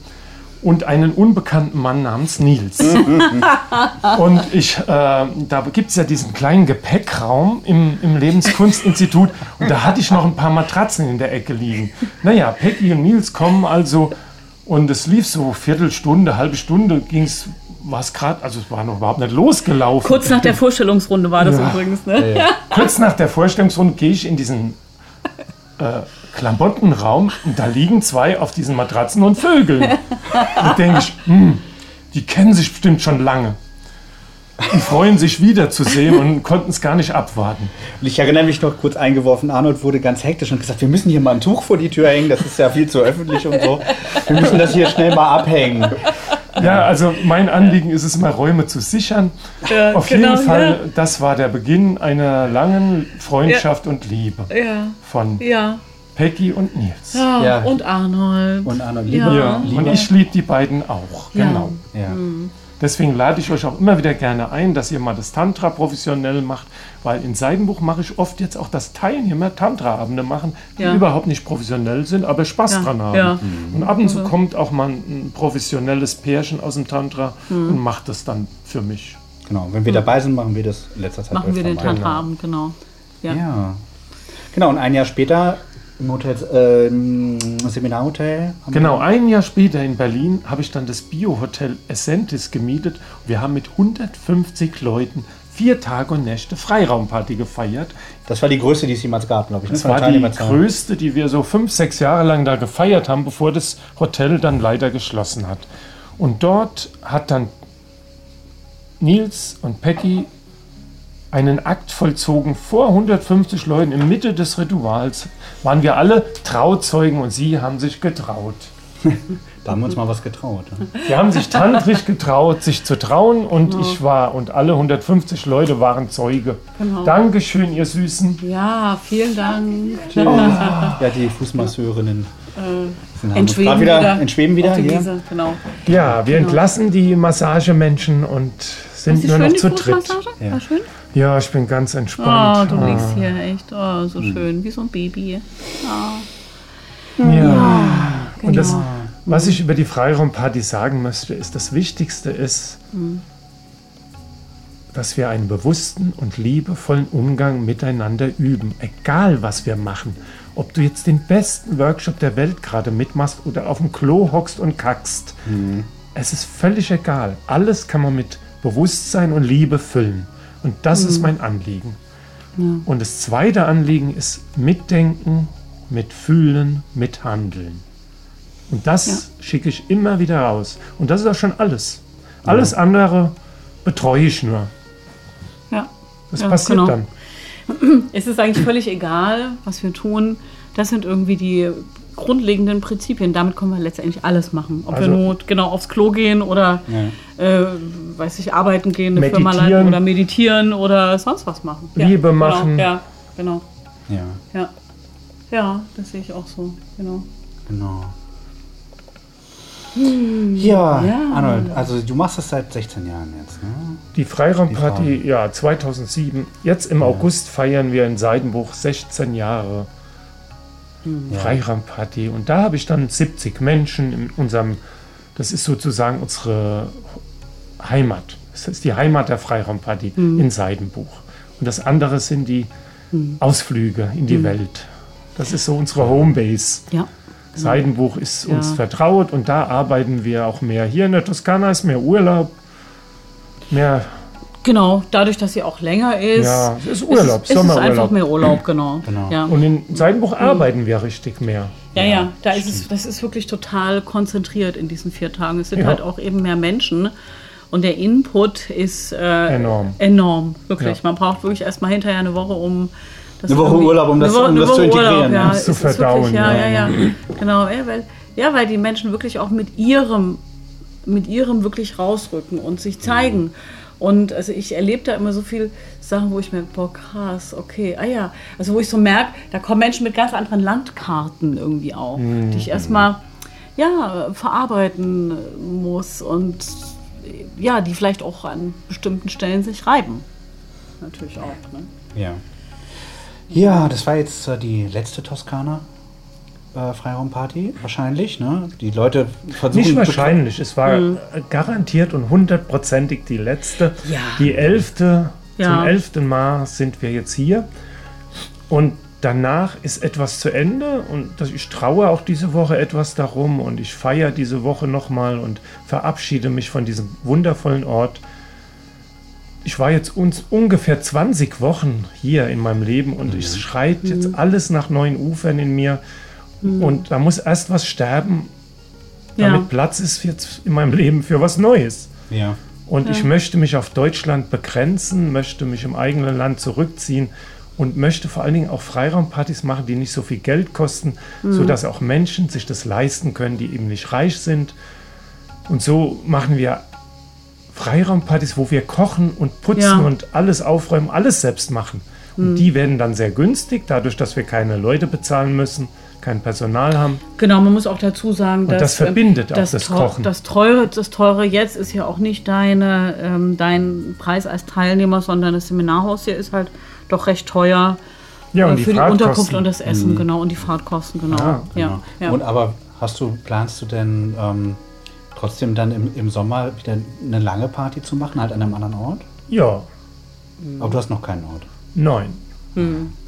und einen unbekannten Mann namens Nils. und ich, äh, da gibt es ja diesen kleinen Gepäckraum im, im Lebenskunstinstitut und da hatte ich noch ein paar Matratzen in der Ecke liegen. Naja, Peggy und Nils kommen also und es lief so Viertelstunde, halbe Stunde ging es, war es gerade, also es war noch überhaupt nicht losgelaufen.
Kurz nach der Vorstellungsrunde war das übrigens. Ne?
Kurz nach der Vorstellungsrunde gehe ich in diesen äh, Klamottenraum und da liegen zwei auf diesen Matratzen und Vögeln. Da denke ich, hm, die kennen sich bestimmt schon lange. Und freuen sich wiederzusehen und konnten es gar nicht abwarten.
Und ich erinnere mich noch kurz eingeworfen, Arnold wurde ganz hektisch und gesagt, wir müssen hier mal ein Tuch vor die Tür hängen, das ist ja viel zu öffentlich und so. Wir müssen das hier schnell mal abhängen.
Ja, also mein Anliegen ist es immer, Räume zu sichern.
Ja,
Auf
genau,
jeden Fall, das war der Beginn einer langen Freundschaft und Liebe
Ja,
von
ja.
Peggy und Nils.
ja.
Ja.
Und Arnold.
Und Arnold,
Ja.
lieber,
Ja, und
lieber.
ich liebe die beiden auch.
Ja.
Genau.
Ja.
Deswegen lade ich euch auch immer wieder gerne ein, dass ihr mal das Tantra professionell macht, weil in Seidenbuch mache ich oft jetzt auch das Teilen hier mehr Tantra-Abende machen, die
Ja.
überhaupt nicht professionell sind, aber Spaß
Ja,
dran haben.
ja.
Und ab und zu kommt auch mal ein professionelles Pärchen aus dem Tantra
Mhm.
und macht das dann für mich.
Genau, wenn wir dabei sind, machen wir das in letzter Zeit
Machen wir den. Tantraabend, genau. Ja.
Ja. Genau, und ein Jahr später im Hotel, äh, im Seminarhotel.
Genau, ein Jahr später in Berlin habe ich dann das Bio-Hotel Essentis gemietet. Wir haben mit 150 Leuten vier Tage und Nächte Freiraumparty gefeiert.
Das war die größte, die es jemals gab, glaube ich. ne,
Das
der
war die größte, die wir so fünf, sechs Jahre lang da gefeiert haben, bevor das Hotel dann leider geschlossen hat. Und dort hat dann Nils und Peggy einen Akt vollzogen vor 150 Leuten. In Mitte des Rituals waren wir alle Trauzeugen und sie haben sich getraut.
Da haben wir uns mal was getraut. Ne?
Sie haben sich tantrisch getraut, sich zu trauen und ich war und alle 150 Leute waren Zeuge.
Genau.
Dankeschön, ihr Süßen.
Ja, vielen Dank.
Ja, die Fußmasseurinnen
Schweden
gerade wieder,
wieder.
in Schweden wieder hier.
Wiese, genau.
Ja, wir entlassen die Massagemenschen und sind nur
schön,
noch zu dritt.
Fußmassage?
Ja.
War schön?
Ja, ich bin ganz
Oh,
entspannt.
du
Ah.
liegst hier echt oh, so schön, wie so ein Baby.
Ja. Und das,
genau.
was ich über die Freiraumparty sagen möchte, ist, das Wichtigste ist, dass wir einen bewussten und liebevollen Umgang miteinander üben, egal was wir machen. Ob du jetzt den besten Workshop der Welt gerade mitmachst oder auf dem Klo hockst und kackst. Es ist völlig egal. Alles kann man mit Bewusstsein und Liebe füllen. Und das ist mein Anliegen. Und das zweite Anliegen ist Mitdenken, Mitfühlen, Mithandeln. Und das schicke ich immer wieder raus. Und das ist auch schon alles. Alles andere betreue ich nur.
Ja.
Das
Ja,
passiert
genau.
dann.
Es ist eigentlich völlig egal, was wir tun. Das sind irgendwie die grundlegenden Prinzipien. Damit können wir letztendlich alles machen. Ob
Also-
wir nur genau aufs Klo gehen oder, äh, weiß ich, arbeiten gehen, eine Firma
Meditieren.
leiten oder meditieren oder sonst was machen.
Liebe
genau,
machen.
Ja, genau.
Ja,
Ja. ja, das sehe ich auch so. Genau.
genau. Ja,
Ja.
Arnold, also du machst das seit 16 Jahren jetzt, ne?
Die Freiraumparty, ja, 2007. Jetzt im August feiern wir in Seidenbuch 16 Jahre
Ja.
Freiraumparty. Und da habe ich dann 70 Menschen in unserem, das ist sozusagen unsere Heimat. Das ist die Heimat der Freiraumparty in Seidenbuch. Und das andere sind die Ausflüge in die Welt. Das ist so unsere Homebase.
Ja.
Seidenbuch ist uns
Ja.
vertraut und da arbeiten wir auch mehr. Hier in der Toskana ist mehr Urlaub, mehr,
Genau, dadurch, dass sie auch länger ist.
ja, es ist Urlaub,
ist, es ist einfach
Sommerurlaub.
mehr Urlaub, genau.
Genau.
Ja.
Und in Seidenbuch arbeiten wir richtig mehr.
Ja, ja, da ist es, das ist wirklich total konzentriert in diesen vier Tagen. Es sind
Ja.
halt auch eben mehr Menschen und der Input ist äh,
Enorm.
Enorm, wirklich.
Ja.
Man braucht wirklich erstmal hinterher eine Woche, um das
Eine Woche Urlaub, um das-
Woche-
um das zu integrieren,
Urlaub, ja,
Das zu verdauen,
Wirklich, ja,
ja.
ja, ja, genau, ja, weil, ja, weil die Menschen wirklich auch mit ihrem, mit ihrem wirklich rausrücken und sich zeigen. Und also ich erlebe da immer so viel Sachen, wo ich mir, boah, krass, okay, ah ja, also wo ich so merke, da kommen Menschen mit ganz anderen Landkarten irgendwie auch, die ich erstmal ja, verarbeiten muss und ja, die vielleicht auch an bestimmten Stellen sich reiben. Natürlich auch. Ne?
Ja. Ja, das war jetzt äh, die letzte Toskana äh, Freiraumparty, wahrscheinlich, ne? Die Leute versuchen...
Nicht wahrscheinlich, es war äh, garantiert und hundertprozentig die letzte.
Ja.
Die elfte,
Ja.
zum elften Mal sind wir jetzt hier. Und danach ist etwas zu Ende und ich traue auch diese Woche etwas darum und ich feiere diese Woche nochmal und verabschiede mich von diesem wundervollen Ort. Ich war jetzt uns ungefähr 20 Wochen hier in meinem Leben und es schreit jetzt alles nach neuen Ufern in mir. Und da muss erst was sterben, damit
Ja.
Platz ist jetzt in meinem Leben für was Neues.
Ja.
Und ich möchte mich auf Deutschland begrenzen, möchte mich im eigenen Land zurückziehen und möchte vor allen Dingen auch Freiraumpartys machen, die nicht so viel Geld kosten, sodass auch Menschen sich das leisten können, die eben nicht reich sind. Und so machen wir Freiraumpartys, wo wir kochen und putzen
Ja.
und alles aufräumen, alles selbst machen. Und die werden dann sehr günstig, dadurch, dass wir keine Leute bezahlen müssen, kein Personal haben.
Genau, man muss auch dazu sagen, dass
das
ähm,
verbindet auch das
teu-
Kochen.
Das teure, das teure jetzt ist ja auch nicht deine, ähm, dein Preis als Teilnehmer, sondern das Seminarhaus hier ist halt doch recht teuer
Ja,
äh,
und die
für die
Fahrtkosten.
Unterkunft und das Essen, genau, und die Fahrtkosten, genau.
Ja,
ja,
Genau.
ja.
Und aber hast du, planst du denn ähm, trotzdem dann im, im Sommer wieder eine lange Party zu machen, halt an einem anderen Ort?
Ja,
Aber du hast noch keinen Ort.
Nein.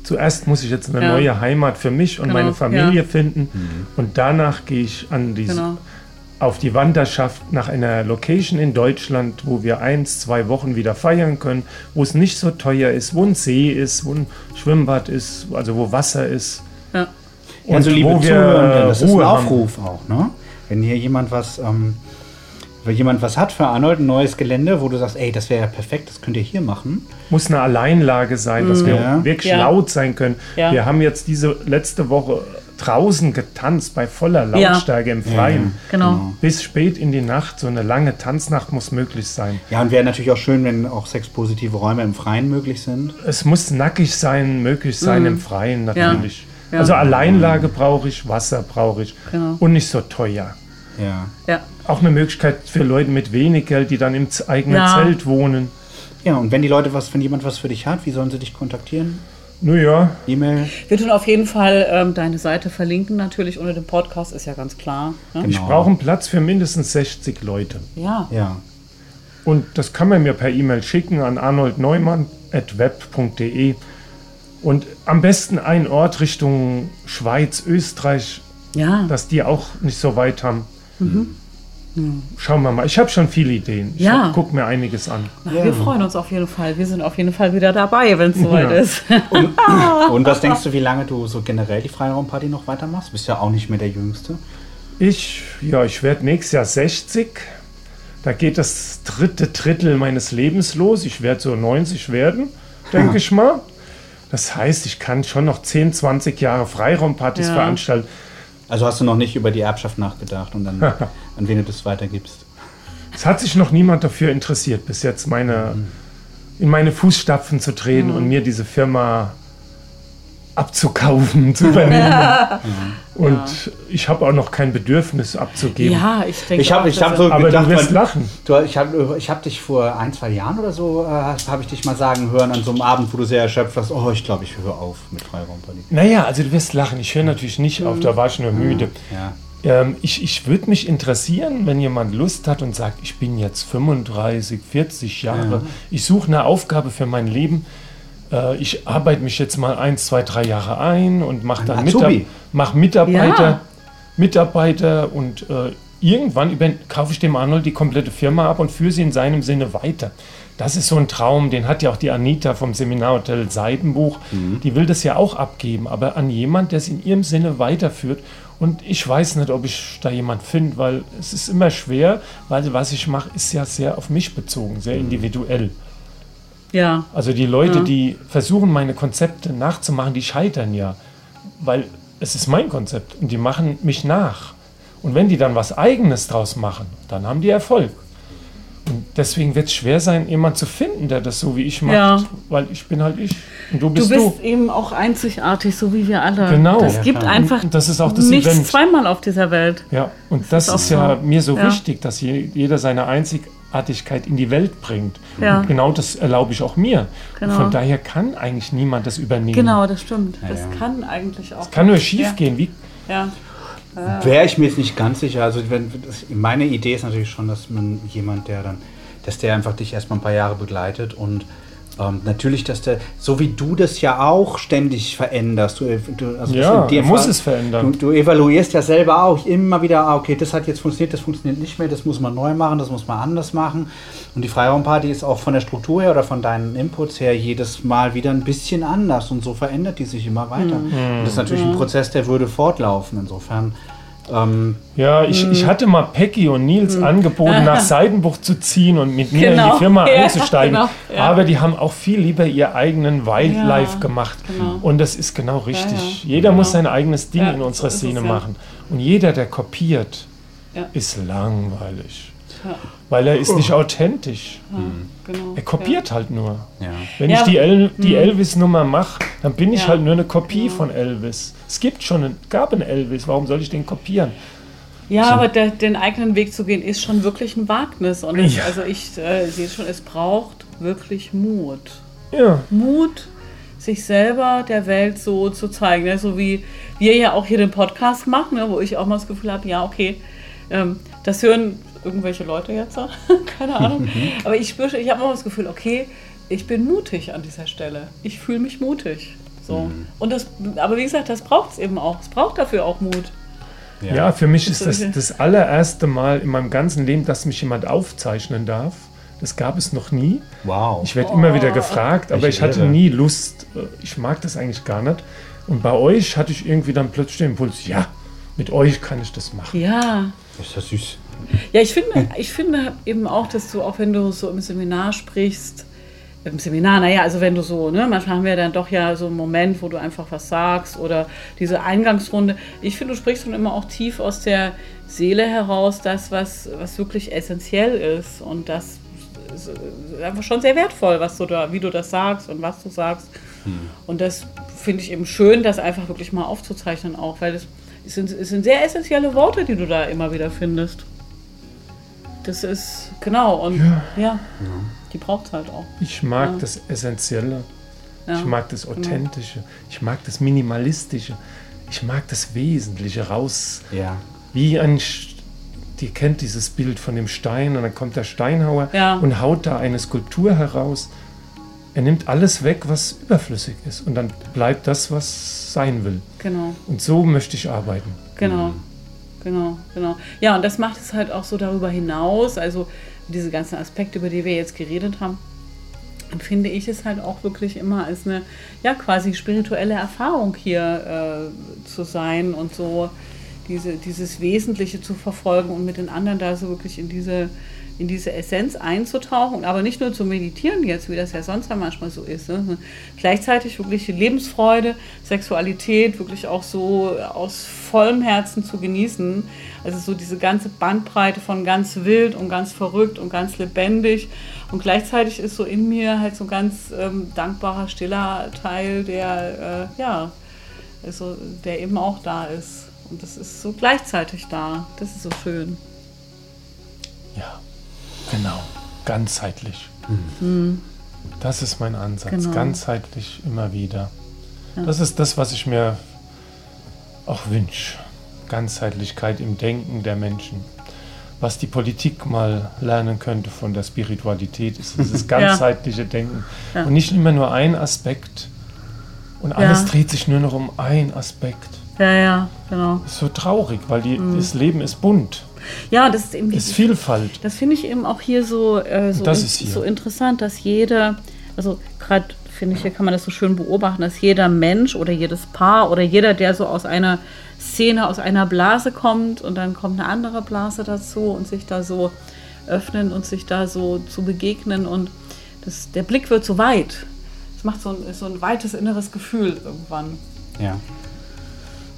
Zuerst muss ich jetzt eine.
Ja.
neue Heimat für mich und
Genau,
meine Familie
ja.
finden. Und danach gehe ich an diese,
Genau.
Auf die Wanderschaft nach einer Location in Deutschland, wo wir eins, zwei Wochen wieder feiern können, wo es nicht so teuer ist, wo ein See ist, wo ein Schwimmbad ist, also wo Wasser ist.
ja.
Und
also liebe
wo wir
Zuhörenden, das ist ein
Ruhe haben.
Aufruf auch, ne? Wenn hier jemand was, ähm, wenn jemand was hat für Arnold, ein neues Gelände, wo du sagst, ey, das wäre ja perfekt, das könnt ihr hier machen.
muss eine Alleinlage sein, dass wir
Ja.
wirklich
Ja.
laut sein können.
Ja.
Wir haben jetzt diese letzte Woche draußen getanzt bei voller
Ja.
Lautstärke im Freien.
Genau.
Bis spät in die Nacht, so eine lange Tanznacht muss möglich sein.
Ja, und wäre natürlich auch schön, wenn auch sexpositive Räume im Freien möglich sind.
Es muss nackig sein, möglich sein im Freien natürlich.
Mhm. Ja.
Also Alleinlage brauche ich, Wasser brauche ich
Genau.
und nicht so teuer.
Ja.
ja.
Auch eine Möglichkeit für Leute mit wenig Geld, die dann im eigenen
Ja.
Zelt wohnen.
Ja, und wenn die Leute was, wenn jemand was für dich hat, wie sollen sie dich kontaktieren?
Naja,
E-Mail?
Wir tun auf jeden Fall ähm, deine Seite verlinken, natürlich unter dem Podcast, ist ja ganz klar. Ne?
ich
Genau.
brauche einen Platz für mindestens 60 Leute.
Ja.
Ja.
Und das kann man mir per E-Mail schicken an arnoldneumann.web.de. Und am besten ein Ort Richtung Schweiz, Österreich,
Ja.
dass die auch nicht so weit haben. Schauen wir mal. Ich habe schon viele Ideen. Ich
Ja.
guck mir einiges an.
Na, Wir freuen uns auf jeden Fall. Wir sind auf jeden Fall wieder dabei, wenn es soweit
Ja.
ist.
Und was denkst du, wie lange du so generell die Freiraumparty noch weitermachst? Du bist ja auch nicht mehr der Jüngste.
Ich, ja, ich werde nächstes Jahr 60. Da geht das dritte Drittel meines Lebens los. Ich werde so 90 werden, denke ich mal. Das heißt, ich kann schon noch 10, 20 Jahre Freiraumpartys
Ja.
veranstalten.
Also hast du noch nicht über die Erbschaft nachgedacht und dann, an wen du das weitergibst.
Es hat sich noch niemand dafür interessiert, bis jetzt meine, in meine Fußstapfen zu treten und mir diese Firma abzukaufen, zu übernehmen. Und ich habe auch noch kein Bedürfnis abzugeben.
Ja, ich denke
Ich habe ich hab
dass
so
Aber
gedacht,
du wirst lachen.
Du, ich habe ich hab dich vor ein, zwei Jahren oder so, äh, habe ich dich mal sagen hören, an so einem Abend, wo du sehr erschöpft warst, oh, ich glaube, ich höre auf mit Freiraumparty.
Naja, also du wirst lachen. Ich höre natürlich nicht auf, da war ich nur müde.
Ja.
Ähm, ich ich würde mich interessieren, wenn jemand Lust hat und sagt, ich bin jetzt 35, 40 Jahre, ich suche eine Aufgabe für mein Leben. Äh, ich arbeite mich jetzt mal ein, zwei, drei Jahre ein und mache dann Mitar
Azubi.
mach Mitarbeiter,
Ja.
Mitarbeiter und äh, irgendwann über, kaufe ich dem Arnold die komplette Firma ab und führe sie in seinem Sinne weiter. Das ist so ein Traum, den hat ja auch die Anita vom Seminarhotel Seidenbuch. Die will das ja auch abgeben, aber an jemand, der es in ihrem Sinne weiterführt. Und ich weiß nicht, ob ich da jemand finde, weil es ist immer schwer, weil was ich mache, ist ja sehr auf mich bezogen, sehr individuell.
Ja,
Also die Leute,
Ja.
die versuchen, meine Konzepte nachzumachen, die scheitern ja. Weil es ist mein Konzept und die machen mich nach. Und wenn die dann was Eigenes draus machen, dann haben die Erfolg. Und deswegen wird es schwer sein, jemanden zu finden, der das so wie ich macht.
Ja.
Weil ich bin halt ich und du
du
bist
bist
du.
eben auch einzigartig, so wie wir alle.
Genau.
Es
Ja,
gibt
klar.
einfach
Und das ist auch das
nichts
Event.
zweimal auf dieser Welt.
Ja, und das,
ist
ist,
auch
ja
so.
mir so
Ja.
wichtig, dass je, jeder seine Einzigartigkeit in die Welt bringt.
Ja.
Und genau das erlaube ich auch mir.
Genau.
Von daher kann eigentlich niemand das übernehmen.
Genau, das stimmt. das
ja.
kann eigentlich auch.
Kann nur schief gehen. Wie,
Ja.
Wäre ich mir jetzt nicht ganz sicher. Also wenn, das, meine Idee ist natürlich schon, dass man jemand, der dann, dass der einfach dich erstmal ein paar Jahre begleitet und ähm, natürlich, dass der, so wie du das ja auch ständig veränderst. Du, du, also
Ja, er muss es verändern.
Du, du evaluierst ja selber auch immer wieder, ah, okay, das hat jetzt funktioniert, das funktioniert nicht mehr, das muss man neu machen, das muss man anders machen. Und die Freiraumparty ist auch von der Struktur her oder von deinen Inputs her jedes Mal wieder ein bisschen anders und so verändert die sich immer weiter.
Mhm.
Und das ist natürlich ein Prozess, der würde fortlaufen. Insofern. Ähm,
ja, ich, ich hatte mal Peggy und Nils angeboten, nach Seidenbuch zu ziehen und mit mir in
Genau.
die Firma
Ja,
einzusteigen.
genau, ja.
Aber die haben auch viel lieber ihr eigenen Wildlife
Ja,
gemacht.
genau.
Und das ist genau richtig.
ja.
Jeder
Genau.
muss sein eigenes Ding
Ja,
in unserer
so
Szene
es, ja.
machen. Und jeder, der kopiert,
Ja.
ist langweilig.
Ja.
Weil er ist nicht authentisch.
Genau.
Er kopiert halt nur.
ja.
Wenn
Ja,
ich die, El die
hm.
Elvis-Nummer mache, dann bin ich
Ja.
halt nur eine Kopie von Elvis. Es gibt schon, einen, gab einen Elvis, warum soll ich den kopieren?
Ja, aber der, den eigenen Weg zu gehen, ist schon wirklich ein Wagnis. Und
Ja.
also ich äh, sehe schon, es braucht wirklich Mut.
Ja,
Mut, sich selber der Welt so zu zeigen. Ne? So wie wir ja auch hier den Podcast machen, ne? wo ich auch mal das Gefühl habe, ja, okay, ähm, das hören irgendwelche Leute jetzt, keine Ahnung. Aber ich spüre, ich habe immer das Gefühl, okay, ich bin mutig an dieser Stelle. Ich fühle mich mutig. So. Und das, aber wie gesagt, das braucht es eben auch. Es braucht dafür auch Mut.
ja. für mich ist das das allererste Mal in meinem ganzen Leben, dass mich jemand aufzeichnen darf. Das gab es noch nie.
Wow.
Ich werde immer wieder gefragt, aber
Welche
ich hatte nie Lust. Ich mag das eigentlich gar nicht. Und bei euch hatte ich irgendwie dann plötzlich den Impuls, ja, mit euch kann ich das machen.
Ja,
Das ist ja süß.
Ja, ich finde, ich finde eben auch, dass du, auch wenn du so im Seminar sprichst, im Seminar, naja, also wenn du so, ne, manchmal haben wir dann doch ja so einen Moment, wo du einfach was sagst oder diese Eingangsrunde. Ich finde, du sprichst dann immer auch tief aus der Seele heraus, das, was, was wirklich essentiell ist. Und das ist einfach schon sehr wertvoll, was du da, wie du das sagst und was du sagst. Und das finde ich eben schön, das einfach wirklich mal aufzuzeichnen auch, weil es sind, es sind sehr essentielle Worte, die du da immer wieder findest. Das ist, genau, und ja, die braucht es halt auch.
Ich mag
Ja.
das Essentielle.
Ja.
Ich mag das Authentische. Ich mag das Minimalistische. Ich mag das Wesentliche raus.
Ja.
Wie ein. Die kennt dieses Bild von dem Stein und dann kommt der Steinhauer
Ja.
und haut da eine Skulptur heraus. Er nimmt alles weg, was überflüssig ist und dann bleibt das, was sein will.
Genau,
Und so möchte ich arbeiten.
genau,
Mhm.
Genau, genau. Ja, und das macht es halt auch so darüber hinaus, also diese ganzen Aspekte, über die wir jetzt geredet haben, empfinde ich es halt auch wirklich immer als eine, ja, quasi spirituelle Erfahrung hier äh, zu sein und so diese, dieses Wesentliche zu verfolgen und mit den anderen da so wirklich in diese, in diese Essenz einzutauchen, aber nicht nur zu meditieren jetzt, wie das ja sonst ja manchmal so ist. Ne? Gleichzeitig wirklich Lebensfreude, Sexualität wirklich auch so aus vollem Herzen zu genießen. Also so diese ganze Bandbreite von ganz wild und ganz verrückt und ganz lebendig. Und gleichzeitig ist so in mir halt so ein ganz ähm, dankbarer, stiller Teil, der äh, ja also, der eben auch da ist. Und das ist so gleichzeitig da. Das ist so schön.
Ja, genau. Ganzheitlich. Das ist mein Ansatz.
Genau.
Ganzheitlich immer wieder.
Ja.
Das ist das, was ich mir auch wünsche. Ganzheitlichkeit im Denken der Menschen. Was die Politik mal lernen könnte von der Spiritualität, ist dieses ganzheitliche Denken.
Ja.
Und nicht immer nur ein Aspekt. Und alles
Ja.
dreht sich nur noch um ein Aspekt.
Ja, ja, genau.
Das ist so traurig, weil die,
Mhm.
das Leben ist bunt,
Ja, das ist eben
ist Vielfalt.
Das finde ich eben auch hier so, äh, so,
Das
in-
hier.
so interessant, dass jeder, also gerade finde ich, hier kann man das so schön beobachten, dass jeder Mensch oder jedes Paar oder jeder, der so aus einer Szene, aus einer Blase kommt und dann kommt eine andere Blase dazu und sich da so öffnen und sich da so zu begegnen und das, der Blick wird so weit. Es macht so ein, so ein weites inneres Gefühl irgendwann.
Ja.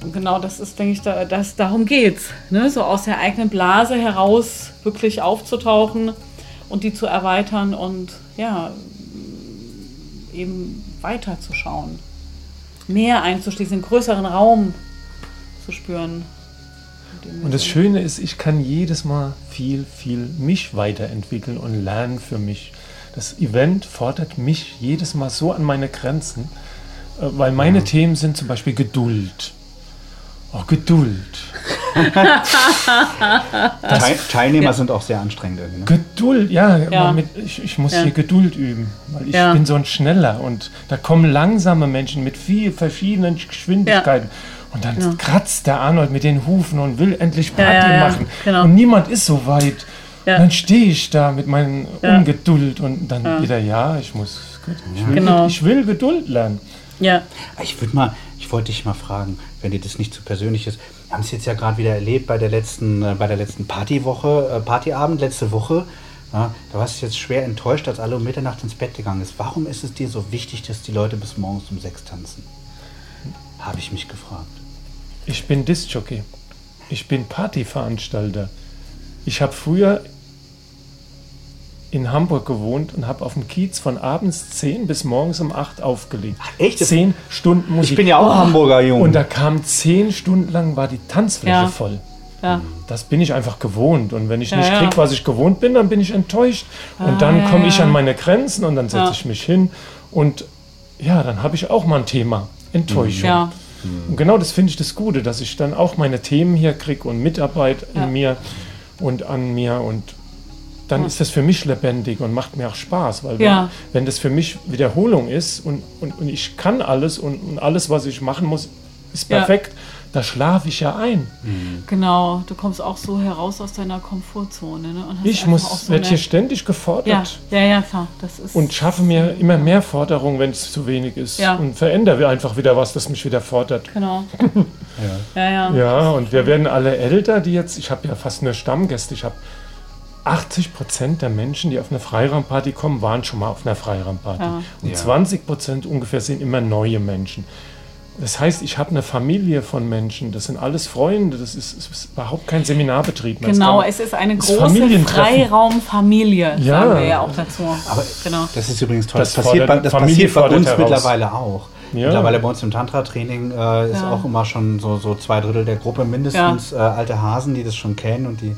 Und genau das ist, denke ich, da, das, darum geht's. Ne? So aus der eigenen Blase heraus wirklich aufzutauchen und die zu erweitern und ja, eben weiterzuschauen. Mehr einzuschließen, einen größeren Raum zu spüren.
Und das. Schöne ist, ich kann jedes Mal viel, viel mich weiterentwickeln und lernen für mich. Das Event fordert mich jedes Mal so an meine Grenzen, äh, weil meine Themen sind zum Beispiel Geduld. Oh, Geduld.
Teil Teilnehmer sind auch sehr anstrengend irgendwie. Ne?
Geduld, ja,
Ja.
Mit, ich, ich muss
Ja.
hier Geduld üben, weil ich
Ja.
bin so ein Schneller und da kommen langsame Menschen mit viel verschiedenen Geschwindigkeiten. Und dann
Ja.
kratzt der Arnold mit den Hufen und will endlich
Ja,
Party
ja, ja,
machen.
genau.
Und niemand ist so weit.
Ja.
Dann stehe ich da mit meinen
Ja.
Ungeduld und dann
Ja.
wieder, ja, ich muss, ich will,
Genau.
ich will Geduld lernen.
Ja,
Ich würde mal, wollte dich mal fragen, wenn dir das nicht zu persönlich ist. Wir haben es jetzt ja gerade wieder erlebt bei der letzten, äh, bei der letzten Partywoche, äh, Partyabend letzte Woche. Ja, da warst du jetzt schwer enttäuscht, als alle um Mitternacht ins Bett gegangen ist. Warum ist es dir so wichtig, dass die Leute bis morgens um sechs tanzen? Habe ich mich gefragt.
Ich bin Discjockey. Ich bin Partyveranstalter. Ich habe früher in Hamburg gewohnt und habe auf dem Kiez von abends 10 bis morgens um 8 aufgelegt.
echt? Das-
Zehn Stunden Musik.
Ich bin ja auch Hamburger Jung.
Und da kam zehn Stunden lang war die Tanzfläche
Ja.
voll.
ja.
Das bin ich einfach gewohnt. Und wenn ich
Ja,
nicht
ja.
krieg, was ich gewohnt bin, dann bin ich enttäuscht. Und dann
ja,
komme ich
ja.
an meine Grenzen und dann setze
Ja.
ich mich hin. Und ja, dann habe ich auch mal ein Thema. Enttäuschung.
Ja,
Und genau das finde ich das Gute, dass ich dann auch meine Themen hier kriege und Mitarbeit
Ja.
in mir und an mir und dann ist das für mich lebendig und macht mir auch Spaß, weil
Ja.
wenn, das für mich Wiederholung ist und, und, und ich kann alles und, und alles, was ich machen muss, ist
Ja.
perfekt, da schlafe ich ja ein.
genau. Du kommst auch so heraus aus deiner Komfortzone. Ne?
Ich muss,
so
werde hier ständig gefordert.
ja, ja, ja, klar. Das ist
Und schaffe mir immer mehr Forderung, wenn es zu wenig ist.
Ja.
Und verändere einfach wieder was, das mich wieder fordert.
Genau. Ja, ja.
Ja, und wir werden alle älter, die jetzt, ich habe ja fast nur Stammgäste, ich habe 80 Prozent der Menschen, die auf eine Freiraumparty kommen, waren schon mal auf einer Freiraumparty.
Ja.
Und
Ja.
20 Prozent ungefähr sind immer neue Menschen. Das heißt, ich habe eine Familie von Menschen, das sind alles Freunde, das ist, ist überhaupt kein Seminarbetrieb mehr.
Genau,
Es
es ist eine große. Freiraumfamilie,
Ja.
sagen wir ja auch dazu.
Aber
genau.
Das ist übrigens toll.
Das
Das, passiert, bei, das passiert bei uns
heraus.
mittlerweile auch.
Ja.
Mittlerweile bei uns im Tantra-Training äh, ist
Ja.
auch immer schon so, so zwei Drittel der Gruppe mindestens äh, alte Hasen, die das schon kennen und die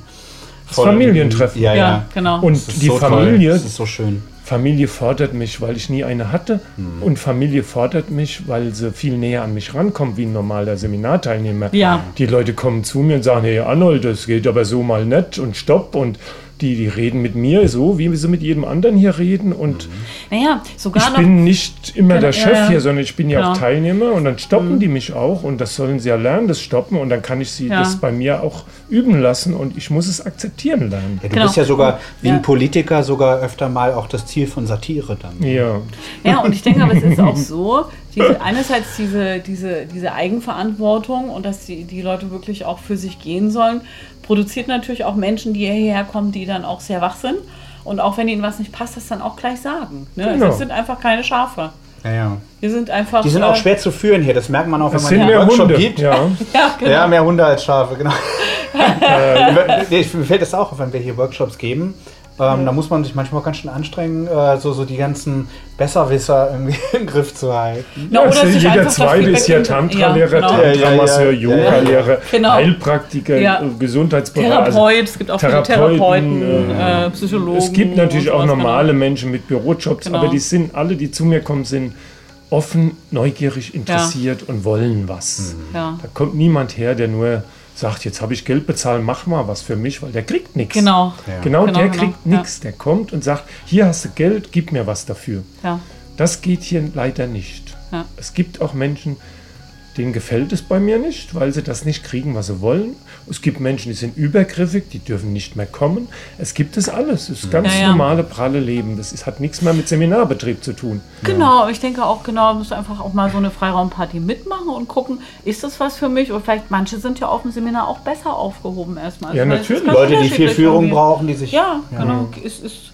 voll-
Familientreffen.
Ja, ja.
Ja, genau.
Und
Das ist
die
so toll.
Familie,
Das ist so schön.
Familie fordert mich, weil ich nie eine hatte. Und Familie fordert mich, weil sie viel näher an mich rankommt wie ein normaler Seminarteilnehmer.
Ja.
Die Leute kommen zu mir und sagen, hey Arnold, das geht aber so mal nicht und stopp. Und die, die reden mit mir so, wie sie mit jedem anderen hier reden. Und
Naja, sogar
ich
noch.
bin nicht immer
Genau,
der Chef
ja.
hier, sondern ich bin ja auch
Genau. Mhm.
Teilnehmer und dann stoppen die mich auch und das sollen sie ja lernen, das Stoppen und dann kann ich sie
Ja.
das bei mir auch üben lassen und ich muss es akzeptieren lernen.
Ja, du
Genau.
bist ja sogar wie
Ja.
ein Politiker sogar öfter mal auch das Ziel von Satire dann.
Ja.
Ja, und ich denke aber, es ist auch so, diese, einerseits diese, diese, diese Eigenverantwortung und dass die, die Leute wirklich auch für sich gehen sollen, produziert natürlich auch Menschen, die hierher kommen, die dann auch sehr wach sind. Und auch wenn ihnen was nicht passt, das dann auch gleich sagen. Ne? Also
Genau.
es sind einfach keine Schafe.
Ja, ja.
Wir sind einfach.
Die sind auch
äh,
schwer zu führen hier, das merkt man auch, wenn
Es
man
mehr
Workshop
Hunde.
gibt.
Ja.
Ja, genau.
Ja, mehr Hunde als Schafe, genau. äh, mir fällt das auch auf, wenn wir hier Workshops geben. Ähm, Da muss man sich manchmal auch ganz schön anstrengen, äh, so, so die ganzen Besserwisser irgendwie im Griff zu halten.
Na, oder sich
jeder Zweite ist ja Tantra-Lehrer,
Ja, genau.
Ja, ja, ja.
Tantra-Masseur, Yoga-Lehrer,
Genau.
Heilpraktiker,
Ja.
Gesundheitsberater. also
Therapeut, es gibt auch viele
Therapeuten,
Therapeuten,
äh,
äh, Psychologen.
Es gibt natürlich auch
sowas,
normale
genau.
Menschen mit Bürojobs,
Genau.
aber die sind alle, die zu mir kommen, sind offen, neugierig, interessiert und wollen was.
Ja.
Da kommt niemand her, der nur sagt, jetzt habe ich Geld bezahlt, mach mal was für mich, weil der kriegt nichts.
Genau.
Ja.
Genau,
Genau,
der
genau,
kriegt
ja.
nichts. Der kommt und sagt, hier hast du Geld, gib mir was dafür.
Ja.
Das geht hier leider nicht.
Ja.
Es gibt auch Menschen, denen gefällt es bei mir nicht, weil sie das nicht kriegen, was sie wollen. Es gibt Menschen, die sind übergriffig, die dürfen nicht mehr kommen. Es gibt es alles. Es ist ganz
Ja, ja.
normale, pralle Leben. Das ist, hat nichts mehr mit Seminarbetrieb zu tun.
Genau, ich denke auch genau, musst du einfach auch mal so eine Freiraumparty mitmachen und gucken, ist das was für mich? Oder vielleicht manche sind ja auf dem Seminar auch besser aufgehoben erstmal.
Ja,
Also, ist
natürlich.
ganz
Leute, die viel Führung
irgendwie.
brauchen, die sich.
Ja, genau. Es ist,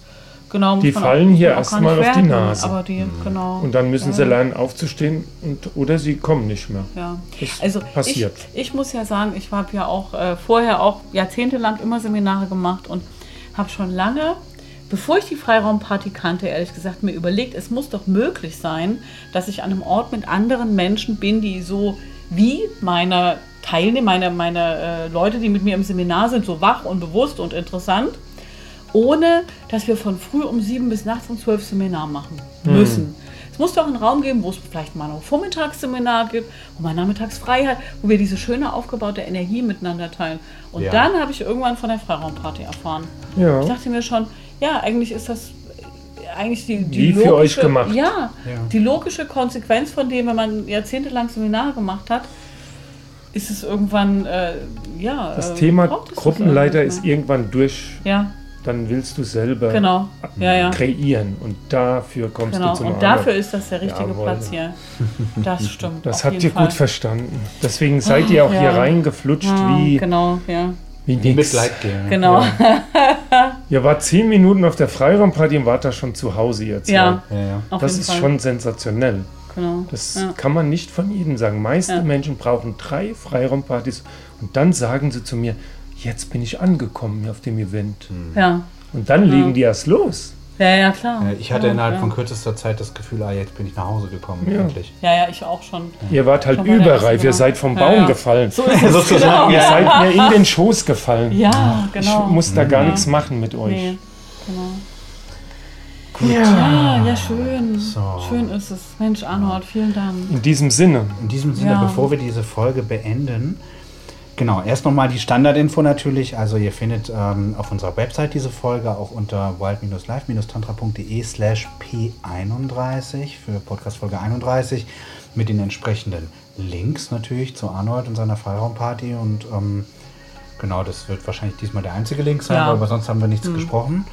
genau
Die fallen hier
auch
erst
gar nicht
mal auf die Nase.
Die, genau.
Und dann müssen sie lernen, aufzustehen und, oder sie kommen nicht mehr.
Ja,
Das
also
passiert.
Ich, ich muss ja sagen, ich habe ja auch äh, vorher auch jahrzehntelang immer Seminare gemacht und habe schon lange, bevor ich die Freiraumparty kannte, ehrlich gesagt, mir überlegt, es muss doch möglich sein, dass ich an einem Ort mit anderen Menschen bin, die so wie meine Teilnehmer, meine, meine äh, Leute, die mit mir im Seminar sind, so wach und bewusst und interessant, ohne dass wir von früh um sieben bis nachts um zwölf Seminar machen müssen. Es muss doch einen Raum geben, wo es vielleicht mal noch Vormittagsseminar gibt, wo man nachmittags frei hat, wo wir diese schöne aufgebaute Energie miteinander teilen. Und
Ja.
dann habe ich irgendwann von der Freiraumparty erfahren.
Ja.
Ich dachte mir schon, ja, eigentlich ist das äh, eigentlich die, die
Wie
logische,
für euch gemacht.
Ja,
Ja.
die logische Konsequenz von dem, wenn man jahrzehntelang Seminare gemacht hat, ist es irgendwann, äh, ja.
Das
äh,
Thema Gruppenleiter ist irgendwann durch.
Ja,
Dann willst du selber
genau. Ja, ja.
kreieren und dafür kommst
Genau,
du zu einer
und dafür ist das der richtige
Jawohl.
Platz hier. Das stimmt.
Das
auf
habt
jeden
ihr
Fall.
gut verstanden. Deswegen seid ihr auch
ja.
hier reingeflutscht
Ja,
wie,
genau, ja.
wie
Mit
nix.
Leitgel.
Genau.
Ihr wart zehn Minuten auf der Freiraumparty und wart da schon zu Hause jetzt.
Ja,
Ja, ja.
Das ist
Fall.
schon sensationell.
Genau.
Das
ja.
kann man nicht von jedem sagen. Meiste
Ja.
Menschen brauchen drei Freiraumpartys und dann sagen sie zu mir, jetzt bin ich angekommen hier auf dem Event.
ja.
Und dann legen die erst los.
Ja, ja, klar.
Äh, Ich hatte
ja,
innerhalb
ja.
von kürzester Zeit das Gefühl, ah, jetzt bin ich nach Hause gekommen,
Ja.
endlich.
Ja, ja, ich auch schon.
Ihr wart halt überreif, ihr seid vom Baum
ja.
gefallen.
So ist es.
Sozusagen,
genau.
Ihr seid mir in den Schoß gefallen.
Ja, genau.
Ich muss da gar
Ja.
nichts machen mit euch.
Nee, genau.
Gut.
Ja, ja, schön.
So.
Schön ist es. Mensch, Arnold, vielen Dank.
In diesem Sinne,
In diesem Sinne,
Ja.
bevor wir diese Folge beenden, genau, erst nochmal die Standardinfo natürlich. Also ihr findet ähm, auf unserer Website diese Folge auch unter wild-live-tantra.de slash p31 für Podcast Folge 31 mit den entsprechenden Links natürlich zu Arnold und seiner Freiraumparty und ähm, genau, das wird wahrscheinlich diesmal der einzige Link sein,
Ja.
aber sonst haben wir nichts gesprochen.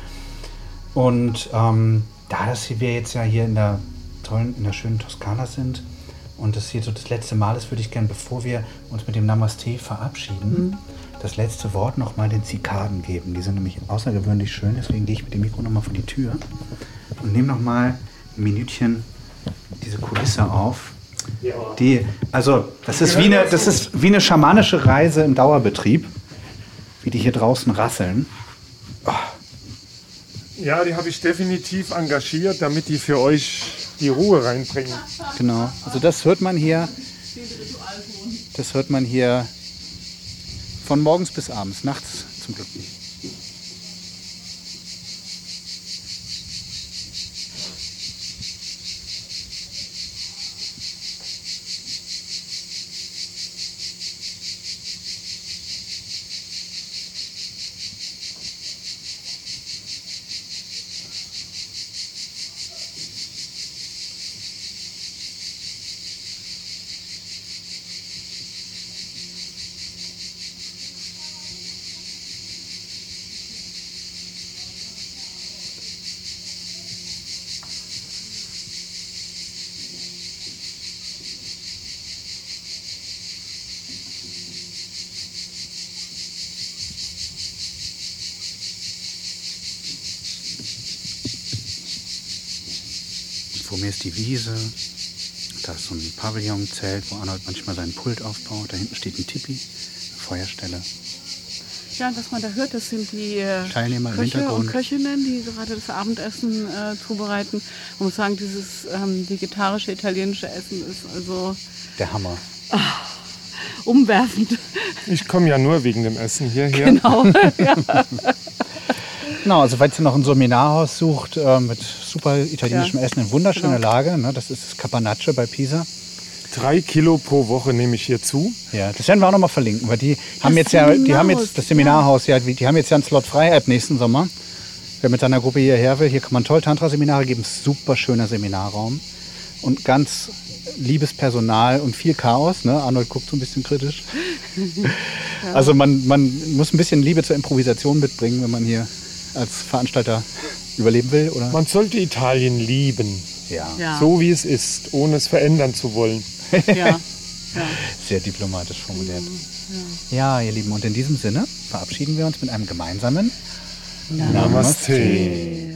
Und ähm, da dass wir jetzt ja hier in der tollen, in der schönen Toskana sind und das hier so das letzte Mal ist, würde ich gerne, bevor wir uns mit dem Namaste verabschieden, das letzte Wort nochmal den Zikaden geben. Die sind nämlich außergewöhnlich schön, deswegen gehe ich mit dem Mikro nochmal vor die Tür und nehme nochmal ein Minütchen diese Kulisse auf. Die, also, das ist, wie eine, das ist wie eine schamanische Reise im Dauerbetrieb, wie die hier draußen rasseln.
ja, die habe ich definitiv engagiert, damit die für euch die Ruhe reinbringen.
Genau. Also das hört man hier. Das hört man hier von morgens bis abends. Nachts zum Glück nicht. Mir ist die Wiese. Da ist so ein Pavillonzelt, wo Arnold manchmal seinen Pult aufbaut. Da hinten steht ein Tipi, eine Feuerstelle.
Ja, was man da hört, das sind die äh,
Teilnehmer im
Köche und. Köchinnen, die gerade das Abendessen äh, zubereiten. Man muss sagen, dieses ähm, vegetarische italienische Essen ist also
Der Hammer.
umwerfend.
Ich komme ja nur wegen dem Essen hierher.
Genau. ja.
Genau, also falls ihr noch ein Seminarhaus sucht äh, mit super italienischem
Ja,
Essen in wunderschöner
genau.
Lage, ne, das ist das Capanaccio bei Pisa.
Drei Kilo pro Woche nehme ich hier zu.
Ja, das werden wir auch nochmal verlinken, weil die haben jetzt ja, die haben jetzt das Seminarhaus, ja, die haben jetzt ja einen Slot frei ab nächsten Sommer. Wer mit seiner Gruppe hierher will, hier kann man toll Tantra-Seminare geben, super schöner Seminarraum und ganz liebes Personal und viel Chaos. Ne? Arnold guckt so ein bisschen kritisch. Also man, man muss ein bisschen Liebe zur Improvisation mitbringen, wenn man hier als Veranstalter überleben will, oder?
Man sollte Italien lieben,
ja,
Ja.
so wie es ist, ohne es verändern zu wollen.
ja. ja.
sehr diplomatisch formuliert. Ja, ihr Lieben, und in diesem Sinne verabschieden wir uns mit einem gemeinsamen
Namaste.